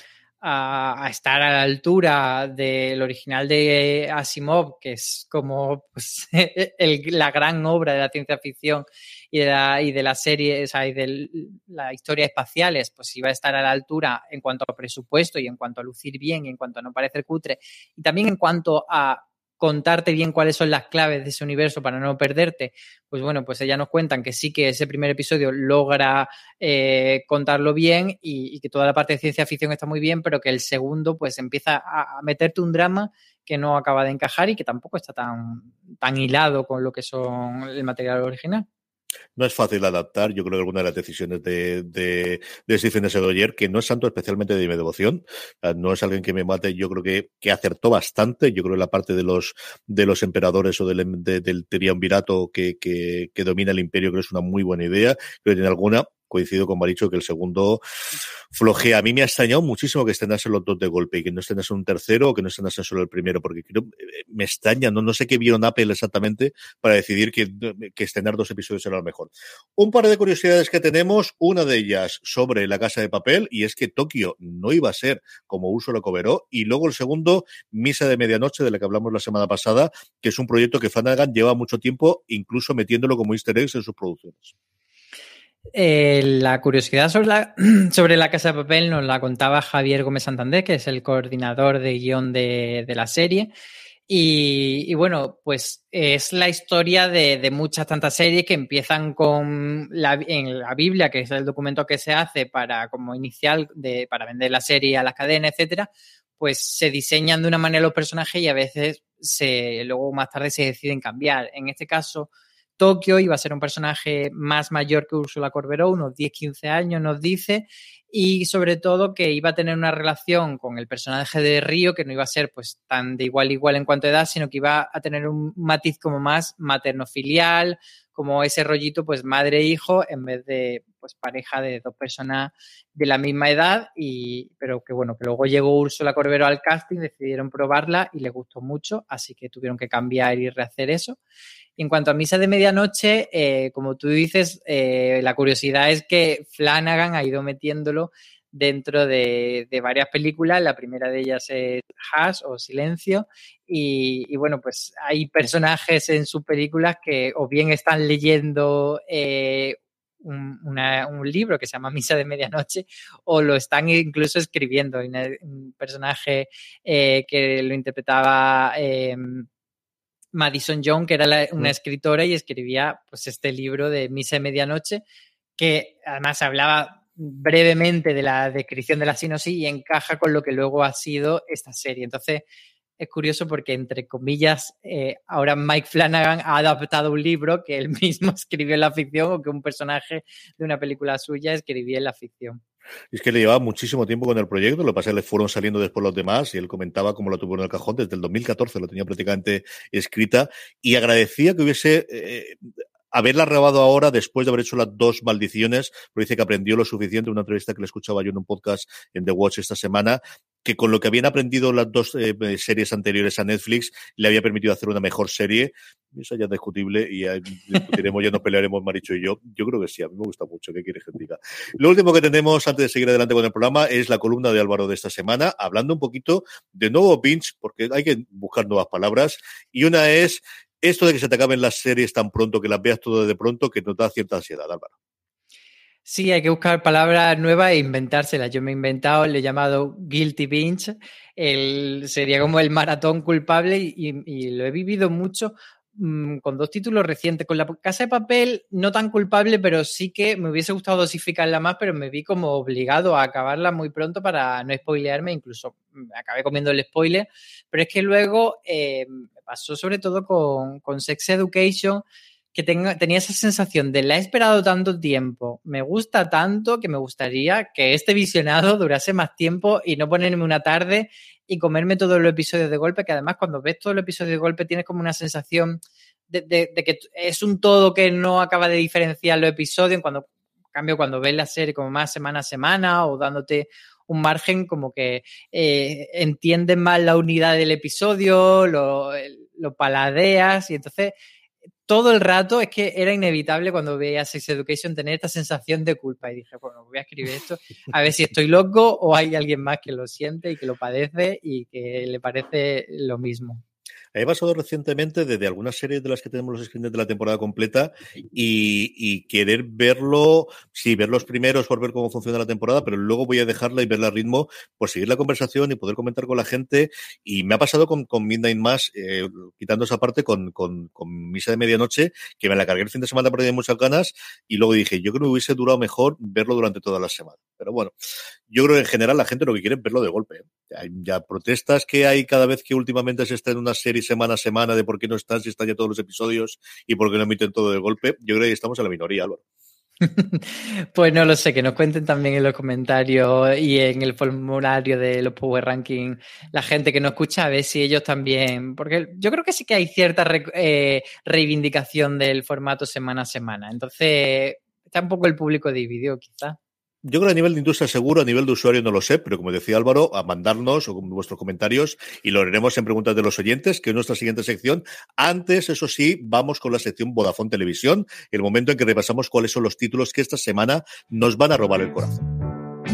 a, estar a la altura del original de Asimov, que es como pues, la gran obra de la ciencia ficción y de la, y de serie, o sea, y de la historia espaciales, pues iba a estar a la altura en cuanto a presupuesto y en cuanto a lucir bien y en cuanto a no parecer cutre, y también en cuanto a contarte bien cuáles son las claves de ese universo para no perderte, pues bueno, pues ella nos cuentan que sí que ese primer episodio logra eh, contarlo bien y, que toda la parte de ciencia ficción está muy bien, pero que el segundo pues empieza a, meterte un drama que no acaba de encajar y que tampoco está tan, tan hilado con lo que son el material original. No es fácil adaptar, yo creo que alguna de las decisiones de, de, de Stephen S. que no es santo especialmente de mi devoción, no es alguien que me mate, yo creo que, que acertó bastante, yo creo que la parte de los, de los emperadores o del, del triunvirato que, que, que domina el imperio creo que es una muy buena idea, creo que tiene alguna, coincido con Maricho que el segundo flojea. A mí me ha extrañado muchísimo que estén los dos de golpe y que no estén un tercero o que no estén solo el primero, porque creo, eh, me extraña, no, no sé qué vieron Apple exactamente para decidir que, que estrenar dos episodios era lo mejor. Un par de curiosidades que tenemos, una de ellas sobre la casa de papel, y es que Tokio no iba a ser como Uso lo cobró, y luego el segundo, Misa de Medianoche, de la que hablamos la semana pasada, que es un proyecto que Flanagan lleva mucho tiempo, incluso metiéndolo como easter eggs en sus producciones. Eh, la curiosidad sobre la, Casa de Papel nos la contaba Javier Gómez Santander, que es el coordinador de guion de, la serie. Y, bueno, pues es la historia de, muchas tantas series que empiezan con la, en la Biblia, que es el documento que se hace para como inicial de, para vender la serie a las cadenas, etcétera, pues se diseñan de una manera los personajes y a veces se, luego más tarde se deciden cambiar. En este caso, Tokio, iba a ser un personaje más mayor que Ursula Corberó, unos 10-15 años nos dice, y sobre todo que iba a tener una relación con el personaje de Río que no iba a ser pues tan de igual igual en cuanto a edad, sino que iba a tener un matiz como más materno-filial, como ese rollito pues madre-hijo en vez de pues pareja de dos personas de la misma edad y pero que bueno que luego llegó Úrsula Corbero al casting decidieron probarla y le gustó mucho así que tuvieron que cambiar y rehacer eso en cuanto a Misa de Medianoche eh, como tú dices eh, la curiosidad es que Flanagan ha ido metiéndolo dentro de, varias películas. La primera de ellas es Hash o Silencio. Y, bueno, pues hay personajes en sus películas que o bien están leyendo eh, un, libro que se llama Misa de Medianoche o lo están incluso escribiendo. un personaje eh, que lo interpretaba... Em, Madison Young, que era una escritora y escribía pues este libro de Misa de Medianoche, que además hablaba brevemente de la descripción de la sinosis y encaja con lo que luego ha sido esta serie. Entonces, es curioso porque, entre comillas, eh, ahora Mike Flanagan ha adaptado un libro que él mismo escribió en la ficción o que un personaje de una película suya escribía en la ficción. Es que le llevaba muchísimo tiempo con el proyecto, lo que pasa es que le fueron saliendo después los demás y él comentaba cómo lo tuvo en el cajón desde el 2014, lo tenía prácticamente escrita y agradecía que hubiese eh, haberla robado ahora después de haber hecho las dos maldiciones, porque dice que aprendió lo suficiente, una entrevista que le escuchaba yo en un podcast en The Watch esta semana, que con lo que habían aprendido las dos eh, series anteriores a Netflix le había permitido hacer una mejor serie. Eso ya es discutible y ya discutiremos, ya nos pelearemos Maricho y yo. Yo creo que sí, a mí me gusta mucho. ¿Qué quieres que diga? Lo último que tenemos antes de seguir adelante con el programa es la columna de Álvaro de esta semana, hablando un poquito de nuevo pinch, porque hay que buscar nuevas palabras. Y una es esto de que se te acaben las series tan pronto, que las veas todo de pronto, que nos da cierta ansiedad, Álvaro. Sí, hay que buscar palabras nuevas e inventárselas. Yo me he inventado, le he llamado Guilty Binge, el, sería como el maratón culpable y, lo he vivido mucho mm, con dos títulos recientes. Con la Casa de Papel, no tan culpable, pero sí que me hubiese gustado dosificarla más, pero me vi como obligado a acabarla muy pronto para no spoilearme, incluso me acabé comiendo el spoiler. Pero es que luego eh, pasó sobre todo con, Sex Education, que tenía esa sensación de la he esperado tanto tiempo, me gusta tanto que me gustaría que este visionado durase más tiempo y no ponerme una tarde y comerme todos los episodios de golpe, que además cuando ves todos los episodios de golpe tienes como una sensación de, que es un todo que no acaba de diferenciar los episodios, cuando cambio cuando ves la serie como más semana a semana o dándote un margen como que eh, entienden más la unidad del episodio, lo, lo paladeas y entonces todo el rato es que era inevitable cuando veía Sex Education tener esta sensación de culpa y dije, bueno, voy a escribir esto a ver si estoy loco o hay alguien más que lo siente y que lo padece y que le parece lo mismo. He pasado recientemente desde algunas series de las que tenemos los screens de la temporada completa y, querer verlo, sí, ver los primeros por ver cómo funciona la temporada, pero luego voy a dejarla y verla a ritmo por seguir la conversación y poder comentar con la gente. Y me ha pasado con, con Midnight Mass, eh, quitando esa parte con, con, con, Misa de Medianoche, que me la cargué el fin de semana porque tenía muchas ganas y luego dije, yo creo que hubiese durado mejor verlo durante toda la semana. Pero bueno, yo creo que en general la gente lo que quiere es verlo de golpe. ¿eh? Hay ya protestas que hay cada vez que últimamente se está en una serie semana a semana de por qué no están, si están ya todos los episodios y por qué no emiten todo de golpe. Yo creo que estamos en la minoría, Álvaro. Pues no lo sé, que nos cuenten también en los comentarios y en el formulario de los Power Ranking la gente que nos escucha, a ver si ellos también, porque yo creo que sí que hay cierta eh, reivindicación del formato semana a semana. Entonces, está un poco el público dividido, quizás. Yo creo que a nivel de industria seguro, a nivel de usuario no lo sé, pero como decía Álvaro, a mandarnos vuestros comentarios y lo haremos en preguntas de los oyentes, que es nuestra siguiente sección. Antes, eso sí, vamos con la sección Vodafone Televisión, el momento en que repasamos cuáles son los títulos que esta semana nos van a robar el corazón.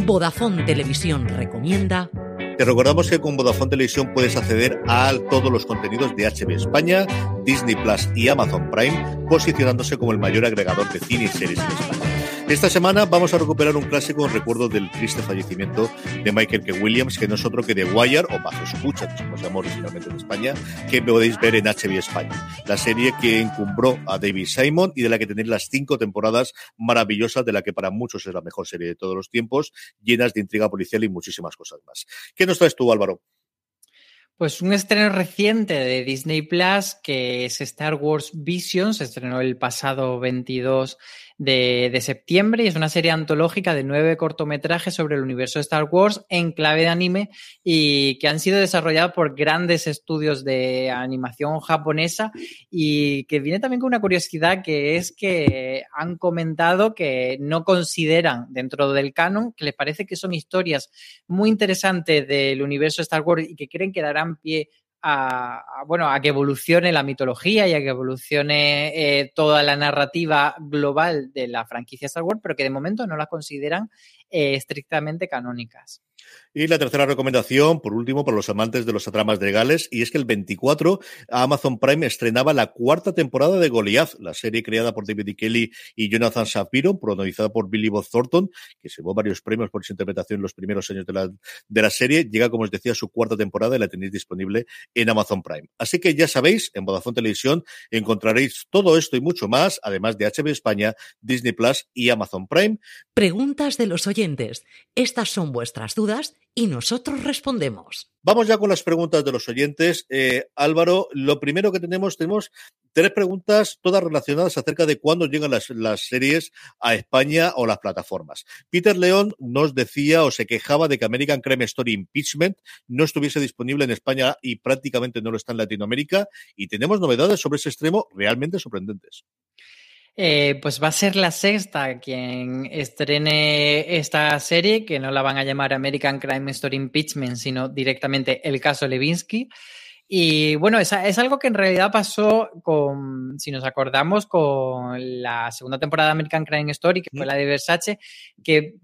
Vodafone Televisión recomienda te recordamos que con Vodafone Televisión puedes acceder a todos los contenidos de HB España, Disney Plus y Amazon Prime, posicionándose como el mayor agregador de cine y series en España. Esta semana vamos a recuperar un clásico en recuerdo del triste fallecimiento de Michael K. Williams, que no es otro que The Wire, o Bajo Escucha, que se llama originalmente en España, que podéis ver en HB España. La serie que encumbró a David Simon y de la que tenéis las cinco temporadas maravillosas, de la que para muchos es la mejor serie de todos los tiempos, llenas de intriga policial y muchísimas cosas más. ¿Qué nos traes tú, Álvaro? Pues un estreno reciente de Disney Plus que es Star Wars Visions, se estrenó el pasado 22 de, septiembre y es una serie antológica de nueve cortometrajes sobre el universo de Star Wars en clave de anime y que han sido desarrollados por grandes estudios de animación japonesa y que viene también con una curiosidad que es que han comentado que no consideran dentro del canon, que les parece que son historias muy interesantes del universo de Star Wars y que creen que darán pie a, bueno, a que evolucione la mitología y a que evolucione eh, toda la narrativa global de la franquicia Star Wars, pero que de momento no la consideran eh, estrictamente canónicas. Y la tercera recomendación, por último, para los amantes de los atramas de Gales, y es que el 24 Amazon Prime estrenaba la cuarta temporada de Goliath, la serie creada por David E. Kelly y Jonathan Shapiro, protagonizada por Billy Bob Thornton, que se llevó varios premios por su interpretación en los primeros años de la, de la serie. Llega, como os decía, a su cuarta temporada y la tenéis disponible en Amazon Prime. Así que ya sabéis, en Vodafone Televisión encontraréis todo esto y mucho más, además de HBO España, Disney Plus y Amazon Prime. Preguntas de los oyentes. Estas son vuestras dudas y nosotros respondemos. Vamos ya con las preguntas de los oyentes. Eh, Álvaro, lo primero que tenemos, tenemos tres preguntas, todas relacionadas acerca de cuándo llegan las, las, series a España o las plataformas. Peter León nos decía o se quejaba de que American Crime Story Impeachment no estuviese disponible en España y prácticamente no lo está en Latinoamérica. Y tenemos novedades sobre ese extremo realmente sorprendentes. Eh, pues va a ser la sexta quien estrene esta serie, que no la van a llamar American Crime Story Impeachment, sino directamente el caso Levinsky. Y bueno, es, es, algo que en realidad pasó con, si nos acordamos, con la segunda temporada de American Crime Story, que fue la de Versace, que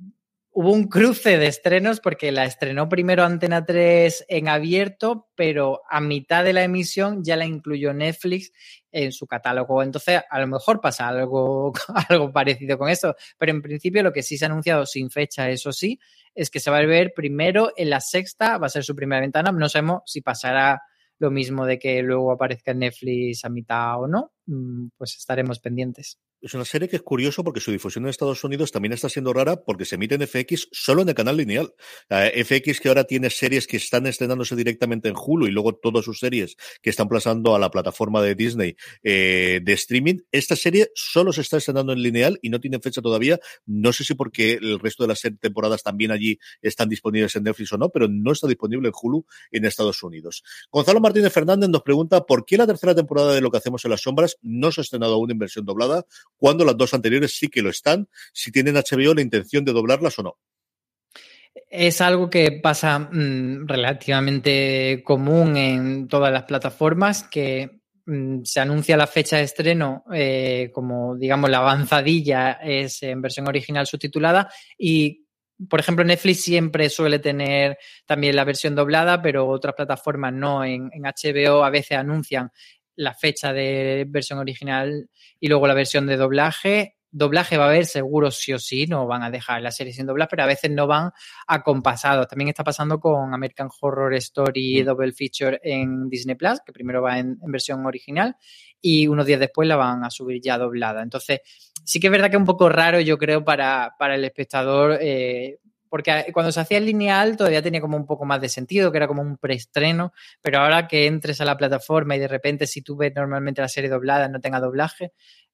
hubo un cruce de estrenos porque la estrenó primero Antena 3 en abierto, pero a mitad de la emisión ya la incluyó Netflix en su catálogo. Entonces, a lo mejor pasa algo, algo parecido con eso, pero en principio lo que sí se ha anunciado sin fecha, eso sí, es que se va a ver primero en la sexta, va a ser su primera ventana. No sabemos si pasará lo mismo de que luego aparezca en Netflix a mitad o no, pues estaremos pendientes es una serie que es curioso porque su difusión en Estados Unidos también está siendo rara porque se emite en FX solo en el canal lineal. FX que ahora tiene series que están estrenándose directamente en Hulu y luego todas sus series que están pasando a la plataforma de Disney eh, de streaming. Esta serie solo se está estrenando en lineal y no tiene fecha todavía. No sé si porque el resto de las temporadas también allí están disponibles en Netflix o no, pero no está disponible en Hulu en Estados Unidos. Gonzalo Martínez Fernández nos pregunta por qué la tercera temporada de Lo que hacemos en las sombras no se ha estrenado aún en versión doblada cuando las dos anteriores sí que lo están, si tienen HBO la intención de doblarlas o no. Es algo que pasa mmm, relativamente común en todas las plataformas, que mmm, se anuncia la fecha de estreno eh, como, digamos, la avanzadilla es en versión original subtitulada y por ejemplo, Netflix siempre suele tener también la versión doblada, pero otras plataformas no. En, HBO a veces anuncian la fecha de versión original y luego la versión de doblaje. Doblaje va a haber seguro sí o sí, no van a dejar la serie sin doblaje, pero a veces no van acompasados. También está pasando con American Horror Story. Double Feature en Disney Plus, que primero va en, en, versión original y unos días después la van a subir ya doblada. Entonces, sí que es verdad que es un poco raro, yo creo, para, para el espectador. Eh, porque cuando se hacía el lineal todavía tenía como un poco más de sentido, que era como un preestreno, pero ahora que entres a la plataforma y de repente si tú ves normalmente la serie doblada no tenga doblaje,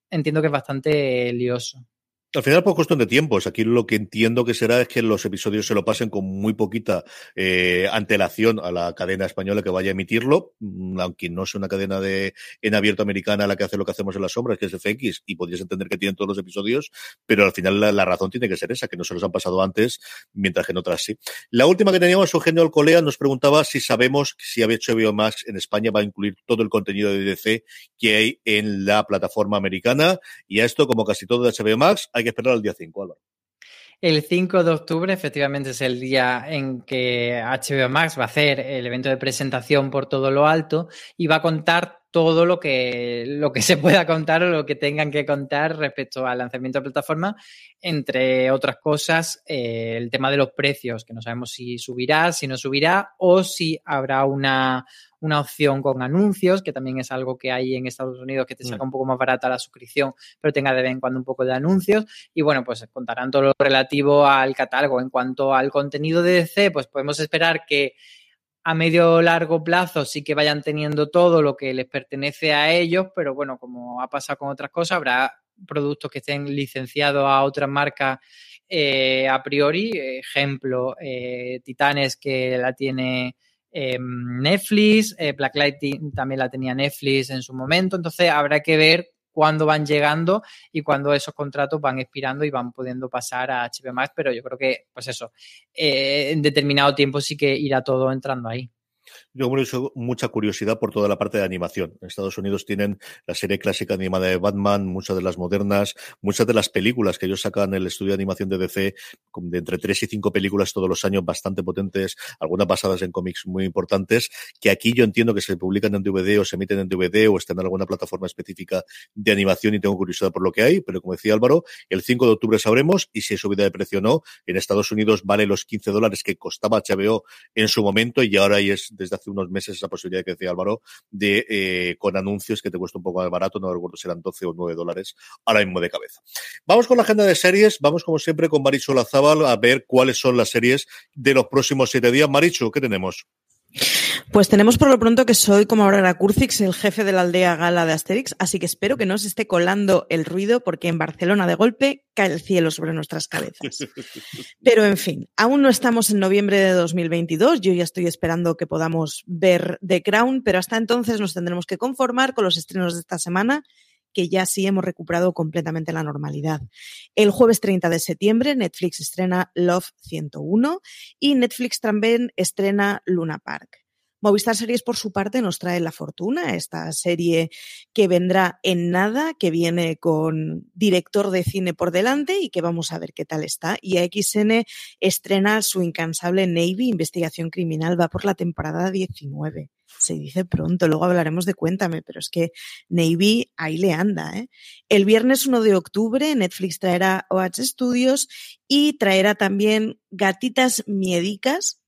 entiendo que es bastante lioso. Al final, por cuestión de tiempos, aquí lo que entiendo que será es que los episodios se lo pasen con muy poquita eh, antelación a la cadena española que vaya a emitirlo, mm, aunque no sea una cadena de en abierto americana la que hace lo que hacemos en las sombras, que es FX, y podrías entender que tienen todos los episodios, pero al final la, razón tiene que ser esa, que no se los han pasado antes, mientras que en otras sí. La última que teníamos, Eugenio Alcolea nos preguntaba si sabemos si había hecho Max en España va a incluir todo el contenido de DC que hay en la plataforma americana, y a esto, como casi todo de HBO Max, que esperar al día 5, Álvaro. El 5 de octubre, efectivamente, es el día en que HBO Max va a hacer el evento de presentación por todo lo alto y va a contar todo lo que, lo que se pueda contar o lo que tengan que contar respecto al lanzamiento de plataforma, entre otras cosas, eh, el tema de los precios, que no sabemos si subirá, si no subirá o si habrá una, una opción con anuncios, que también es algo que hay en Estados Unidos que te saca un poco más barata la suscripción, pero tenga de vez en cuando un poco de anuncios. Y bueno, pues contarán todo lo relativo al catálogo. En cuanto al contenido de DC, pues podemos esperar que a medio largo plazo sí que vayan teniendo todo lo que les pertenece a ellos, pero bueno, como ha pasado con otras cosas, habrá productos que estén licenciados a otras marcas eh, a priori. Ejemplo, eh, Titanes que la tiene em, Netflix, eh, Blacklight también la tenía Netflix en su momento, entonces habrá que ver cuándo van llegando y cuándo esos contratos van expirando y van pudiendo pasar a HBO Max, pero yo creo que, pues eso, en determinado tiempo sí que irá todo entrando ahí. Yo mucha curiosidad por toda la parte de animación. En Estados Unidos tienen la serie clásica animada de Batman, muchas de las modernas, muchas de las películas que ellos sacan en el estudio de animación de DC, de entre tres y cinco películas todos los años bastante potentes, algunas basadas en cómics muy importantes, que aquí yo entiendo que se publican en DVD o se emiten en DVD o están en alguna plataforma específica de animación y tengo curiosidad por lo que hay, pero como decía Álvaro, el 5 de octubre sabremos y si hay subida de precio o no. En Estados Unidos vale los 15 dólares que costaba HBO en su momento y ahora es desde hace unos meses esa posibilidad que decía Álvaro de eh, con anuncios que te cuesta un poco más barato, no recuerdo si eran 12 o 9 dólares ahora mismo de cabeza. Vamos con la agenda de series, vamos como siempre con Marichu Lazábal a ver cuáles son las series de los próximos siete días. Marichu, ¿qué tenemos? Pues tenemos por lo pronto que soy como ahora Curcix, el jefe de la aldea gala de Asterix, así que espero que no se esté colando el ruido porque en Barcelona de golpe cae el cielo sobre nuestras cabezas. Pero en fin, aún no estamos en noviembre de 2022, yo ya estoy esperando que podamos ver The Crown, pero hasta entonces nos tendremos que conformar con los estrenos de esta semana que ya sí hemos recuperado completamente la normalidad. El jueves 30 de septiembre Netflix estrena Love 101 y Netflix también estrena Luna Park. Movistar Series, por su parte, nos trae La Fortuna, esta serie que vendrá en nada, que viene con director de cine por delante y que vamos a ver qué tal está. Y AXN estrena su incansable Navy, Investigación Criminal, va por la temporada 19 se dice pronto, luego hablaremos de Cuéntame, pero es que Navy ahí le anda. ¿eh? El viernes 1 de octubre Netflix traerá OH Studios y traerá también Gatitas Miedicas,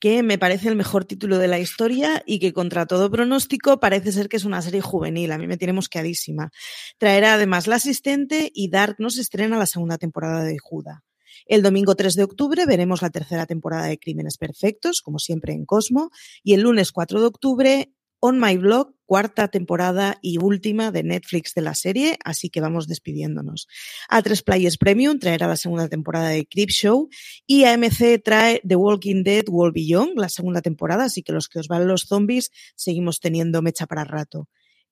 que me parece el mejor título de la historia y que contra todo pronóstico parece ser que es una serie juvenil. A mí me tiene mosqueadísima. Traerá además La Asistente y Dark nos estrena la segunda temporada de Juda. El domingo 3 de octubre veremos la tercera temporada de Crímenes Perfectos, como siempre en Cosmo, y el lunes 4 de octubre On My Blog, cuarta temporada y última de Netflix de la serie, así que vamos despidiéndonos. A3 Players Premium traerá la segunda temporada de Creep Show y AMC trae The Walking Dead World Beyond, la segunda temporada, así que los que os van los zombies seguimos teniendo mecha para rato.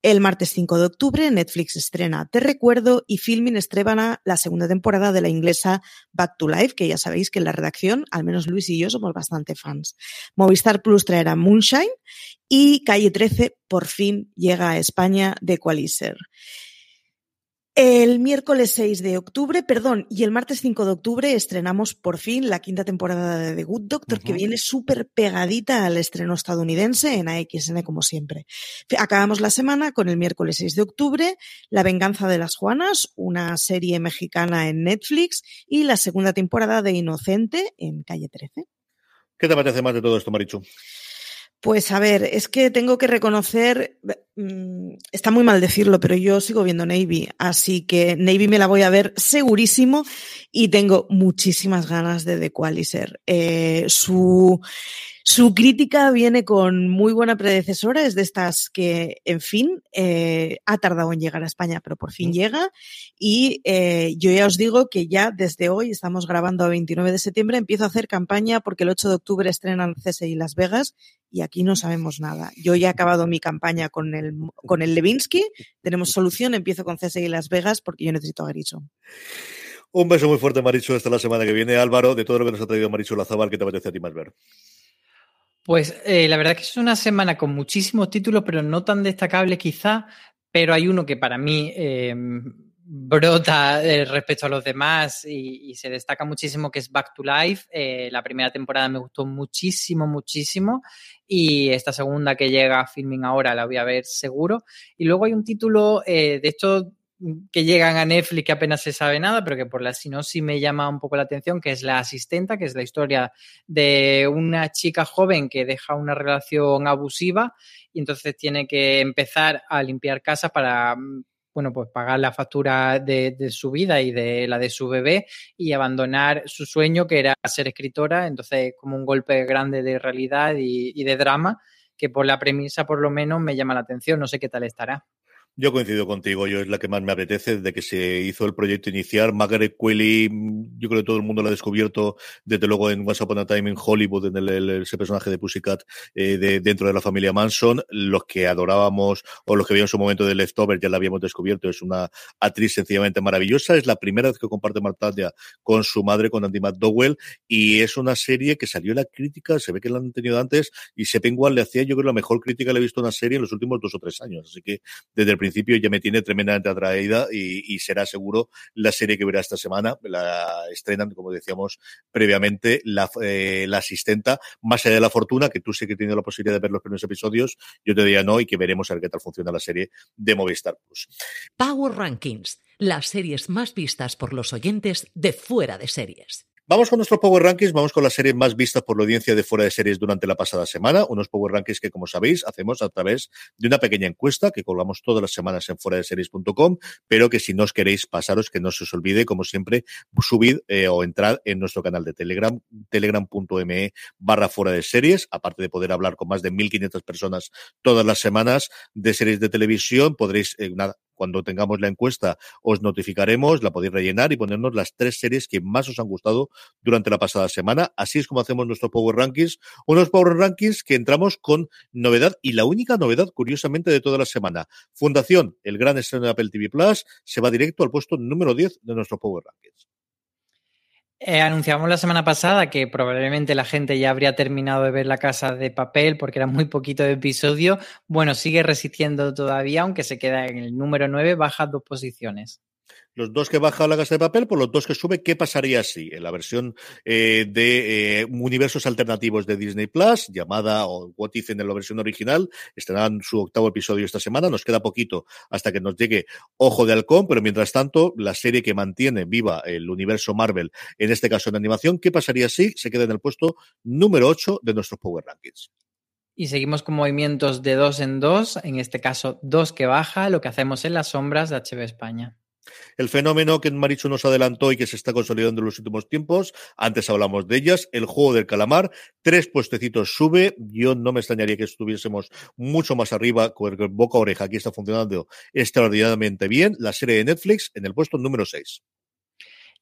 El martes 5 de octubre, Netflix estrena Te Recuerdo y Filmin estrena la segunda temporada de la inglesa Back to Life, que ya sabéis que en la redacción, al menos Luis y yo, somos bastante fans. Movistar Plus traerá Moonshine y Calle 13 por fin llega a España de Qualiser. El miércoles 6 de octubre, perdón, y el martes 5 de octubre estrenamos por fin la quinta temporada de The Good Doctor, que viene súper pegadita al estreno estadounidense en AXN, como siempre. Acabamos la semana con el miércoles 6 de octubre, La venganza de las Juanas, una serie mexicana en Netflix, y la segunda temporada de Inocente en Calle 13. ¿Qué te parece más de todo esto, Marichu? Pues a ver, es que tengo que reconocer, está muy mal decirlo, pero yo sigo viendo Navy, así que Navy me la voy a ver segurísimo y tengo muchísimas ganas de The Qualiser. Eh, su, su crítica viene con muy buena predecesora, es de estas que, en fin, eh, ha tardado en llegar a España, pero por fin llega. Y eh, yo ya os digo que ya desde hoy, estamos grabando a 29 de septiembre, empiezo a hacer campaña porque el 8 de octubre estrenan CSI Las Vegas y aquí no sabemos nada. Yo ya he acabado mi campaña con el, con el Levinsky, tenemos solución, empiezo con CSI Las Vegas porque yo necesito a Grison. Un beso muy fuerte, Maricho, hasta la semana que viene. Álvaro, de todo lo que nos ha traído Maricho Lazabal, ¿qué te apetece a ti más ver? Pues eh, la verdad es que es una semana con muchísimos títulos, pero no tan destacables quizá, pero hay uno que para mí em, brota eh, respecto a los demás y, se destaca muchísimo, que es Back to Life. Eh, la primera temporada me gustó muchísimo, muchísimo y esta segunda que llega a filming ahora la voy a ver seguro. Y luego hay un título, de hecho que llegan a Netflix que apenas se sabe nada, pero que por la sinopsis me llama un poco la atención, que es La Asistenta, que es la historia de una chica joven que deja una relación abusiva y entonces tiene que empezar a limpiar casa para bueno, pues pagar la factura de, su vida y de la de su bebé y abandonar su sueño que era ser escritora. Entonces, como un golpe grande de realidad y de drama que por la premisa por lo menos me llama la atención. No sé qué tal estará. Yo coincido contigo, yo es la que más me apetece desde que se hizo el proyecto inicial. Margaret Qualley, mm, yo creo que todo el mundo la ha descubierto desde luego en Once Upon a Time en Hollywood, en el, ese personaje de Pussycat eh, de, dentro de la familia Manson. Los que adorábamos o los que vimos su momento de Leftover ya la habíamos descubierto. Es una actriz sencillamente maravillosa. Es la primera vez que comparte pantalla con su madre, con Andy McDowell, y es una serie que salió en la crítica, se ve que la han tenido antes, y Seppenwall le hacía, yo creo, la mejor crítica que le he visto a una serie en los últimos dos o tres años. Así que desde el principio ya me tiene tremendamente atraída y, será seguro la serie que verá esta semana. La estrenan, como decíamos previamente, la, eh, asistenta, más allá de la fortuna, que tú sé que tienes la posibilidad de ver los primeros episodios, yo te diría no y que veremos a ver qué tal funciona la serie de Movistar Plus. Power Rankings, las series más vistas por los oyentes de fuera de series. Vamos con nuestros Power Rankings, vamos con las series más vistas por la audiencia de fuera de series durante la pasada semana, unos Power Rankings que, como sabéis, hacemos a través de una pequeña encuesta que colgamos todas las semanas en fuera de series.com, pero que si no os queréis pasaros, que no se os olvide, como siempre, subid eh, o entrad en nuestro canal de Telegram, telegram.me barra fuera de series, aparte de poder hablar con más de 1.500 personas todas las semanas de series de televisión, podréis, eh, nada, cuando tengamos la encuesta os notificaremos, la podéis rellenar y ponernos las tres series que más os han gustado durante la pasada semana. Así es como hacemos nuestro Power Rankings. Unos Power Rankings que entramos con novedad y la única novedad, curiosamente, de toda la semana. Fundación, el gran estreno de Apple TV Plus, se va directo al puesto número 10 de nuestro Power Rankings. Eh, anunciamos la semana pasada que probablemente la gente ya habría terminado de ver la casa de papel porque era muy poquito de episodio. Bueno, sigue resistiendo todavía, aunque se queda en el número 9, baja dos posiciones los dos que baja la casa de papel por los dos que sube, ¿qué pasaría si en la versión eh, de eh, universos alternativos de Disney Plus, llamada o What If en la versión original, estrenarán su octavo episodio esta semana, nos queda poquito hasta que nos llegue Ojo de Halcón, pero mientras tanto, la serie que mantiene viva el universo Marvel, en este caso en animación, ¿qué pasaría si se queda en el puesto número 8 de nuestros Power Rankings? Y seguimos con movimientos de dos en dos, en este caso dos que baja, lo que hacemos en las sombras de HB España. El fenómeno que Marichu nos adelantó y que se está consolidando en los últimos tiempos, antes hablamos de ellas, el juego del calamar, tres puestecitos sube, yo no me extrañaría que estuviésemos mucho más arriba, con boca a oreja, aquí está funcionando extraordinariamente bien, la serie de Netflix en el puesto número 6.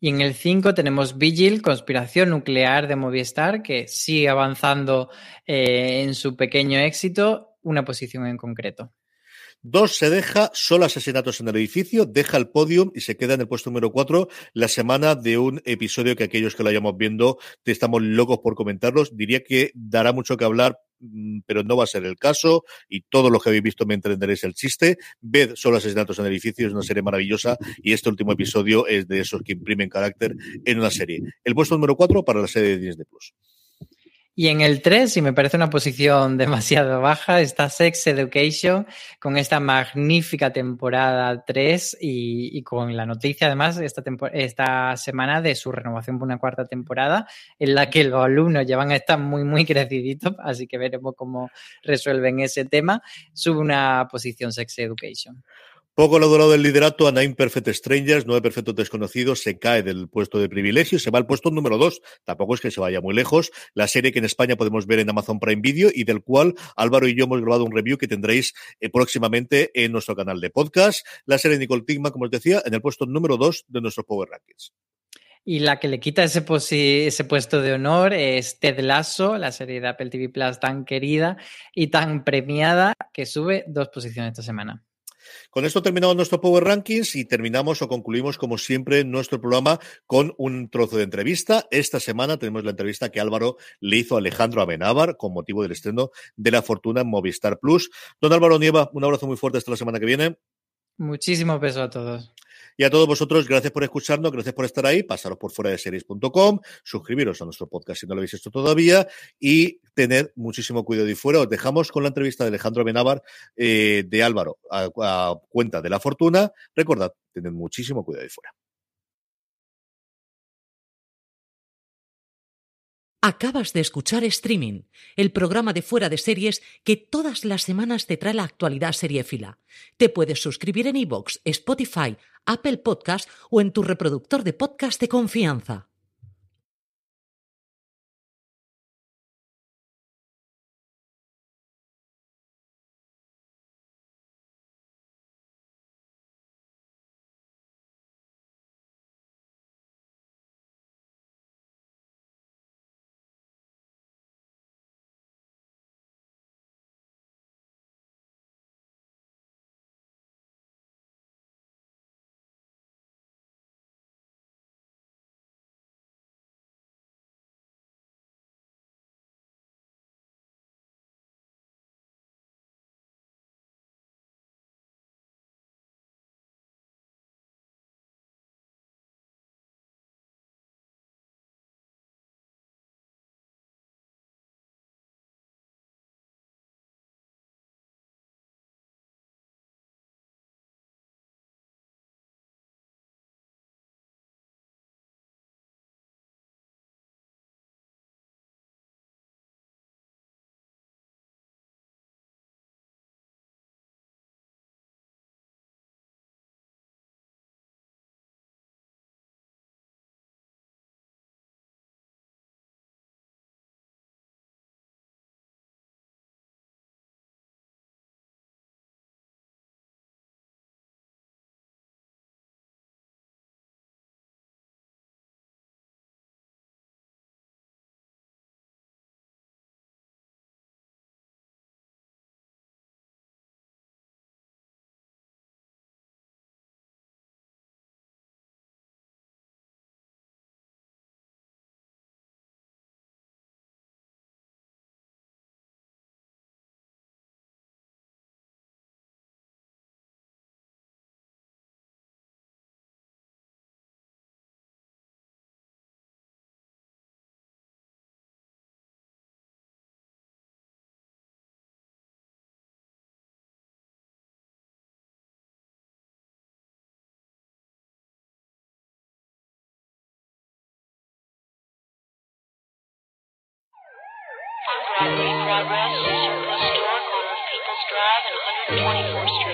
Y en el 5 tenemos Vigil, Conspiración Nuclear de Movistar, que sigue avanzando eh, en su pequeño éxito, una posición en concreto. Dos, se deja solo asesinatos en el edificio, deja el podium y se queda en el puesto número cuatro la semana de un episodio que aquellos que lo hayamos viendo te estamos locos por comentarlos. Diría que dará mucho que hablar mm, pero no va a ser el caso y todos los que habéis visto me entenderéis el chiste. Ved solo asesinatos en el edificio, es una serie maravillosa y este último episodio es de esos que imprimen carácter en una serie. El puesto número cuatro para la serie de Disney Plus. Y en el 3, y me parece una posición demasiado baja, está Sex Education con esta magnífica temporada 3 y, con la noticia además esta, esta semana de su renovación por una cuarta temporada en la que los alumnos ya van a estar muy, muy creciditos, así que veremos cómo resuelven ese tema. Sube una posición Sex Education. Poco lo durado del liderato a Nine Perfect Strangers, nueve perfectos desconocidos, se cae del puesto de privilegio, se va al puesto número dos. Tampoco es que se vaya muy lejos. La serie que en España podemos ver en Amazon Prime Video y del cual Álvaro y yo hemos grabado un review que tendréis eh, próximamente en nuestro canal de podcast. La serie Nicole Tigma, como os decía, en el puesto número dos de nuestros Power Rankings. Y la que le quita ese, ese puesto de honor es Ted Lasso, la serie de Apple TV Plus tan querida y tan premiada que sube dos posiciones esta semana. Con esto terminamos nuestro Power Rankings y terminamos o concluimos, como siempre, nuestro programa con un trozo de entrevista. Esta semana tenemos la entrevista que Álvaro le hizo a Alejandro Amenábar con motivo del estreno de La Fortuna en Movistar Plus. Don Álvaro Nieva, un abrazo muy fuerte hasta la semana que viene. Muchísimo beso a todos. Y a todos vosotros, gracias por escucharnos, gracias por estar ahí. Pasaros por fuera de series.com, suscribiros a nuestro podcast si no lo habéis hecho todavía y tened muchísimo cuidado y fuera. Os dejamos con la entrevista de Alejandro Benávar eh, de Álvaro a, cuenta de la fortuna. Recordad, tened muchísimo cuidado y fuera. Acabas de escuchar Streaming, el programa de fuera de series que todas las semanas te trae la actualidad seriéfila. Te puedes suscribir en iVoox, Spotify, Apple Podcast o en tu reproductor de podcast de confianza. Progress is your historic on People's Drive and 124th Street.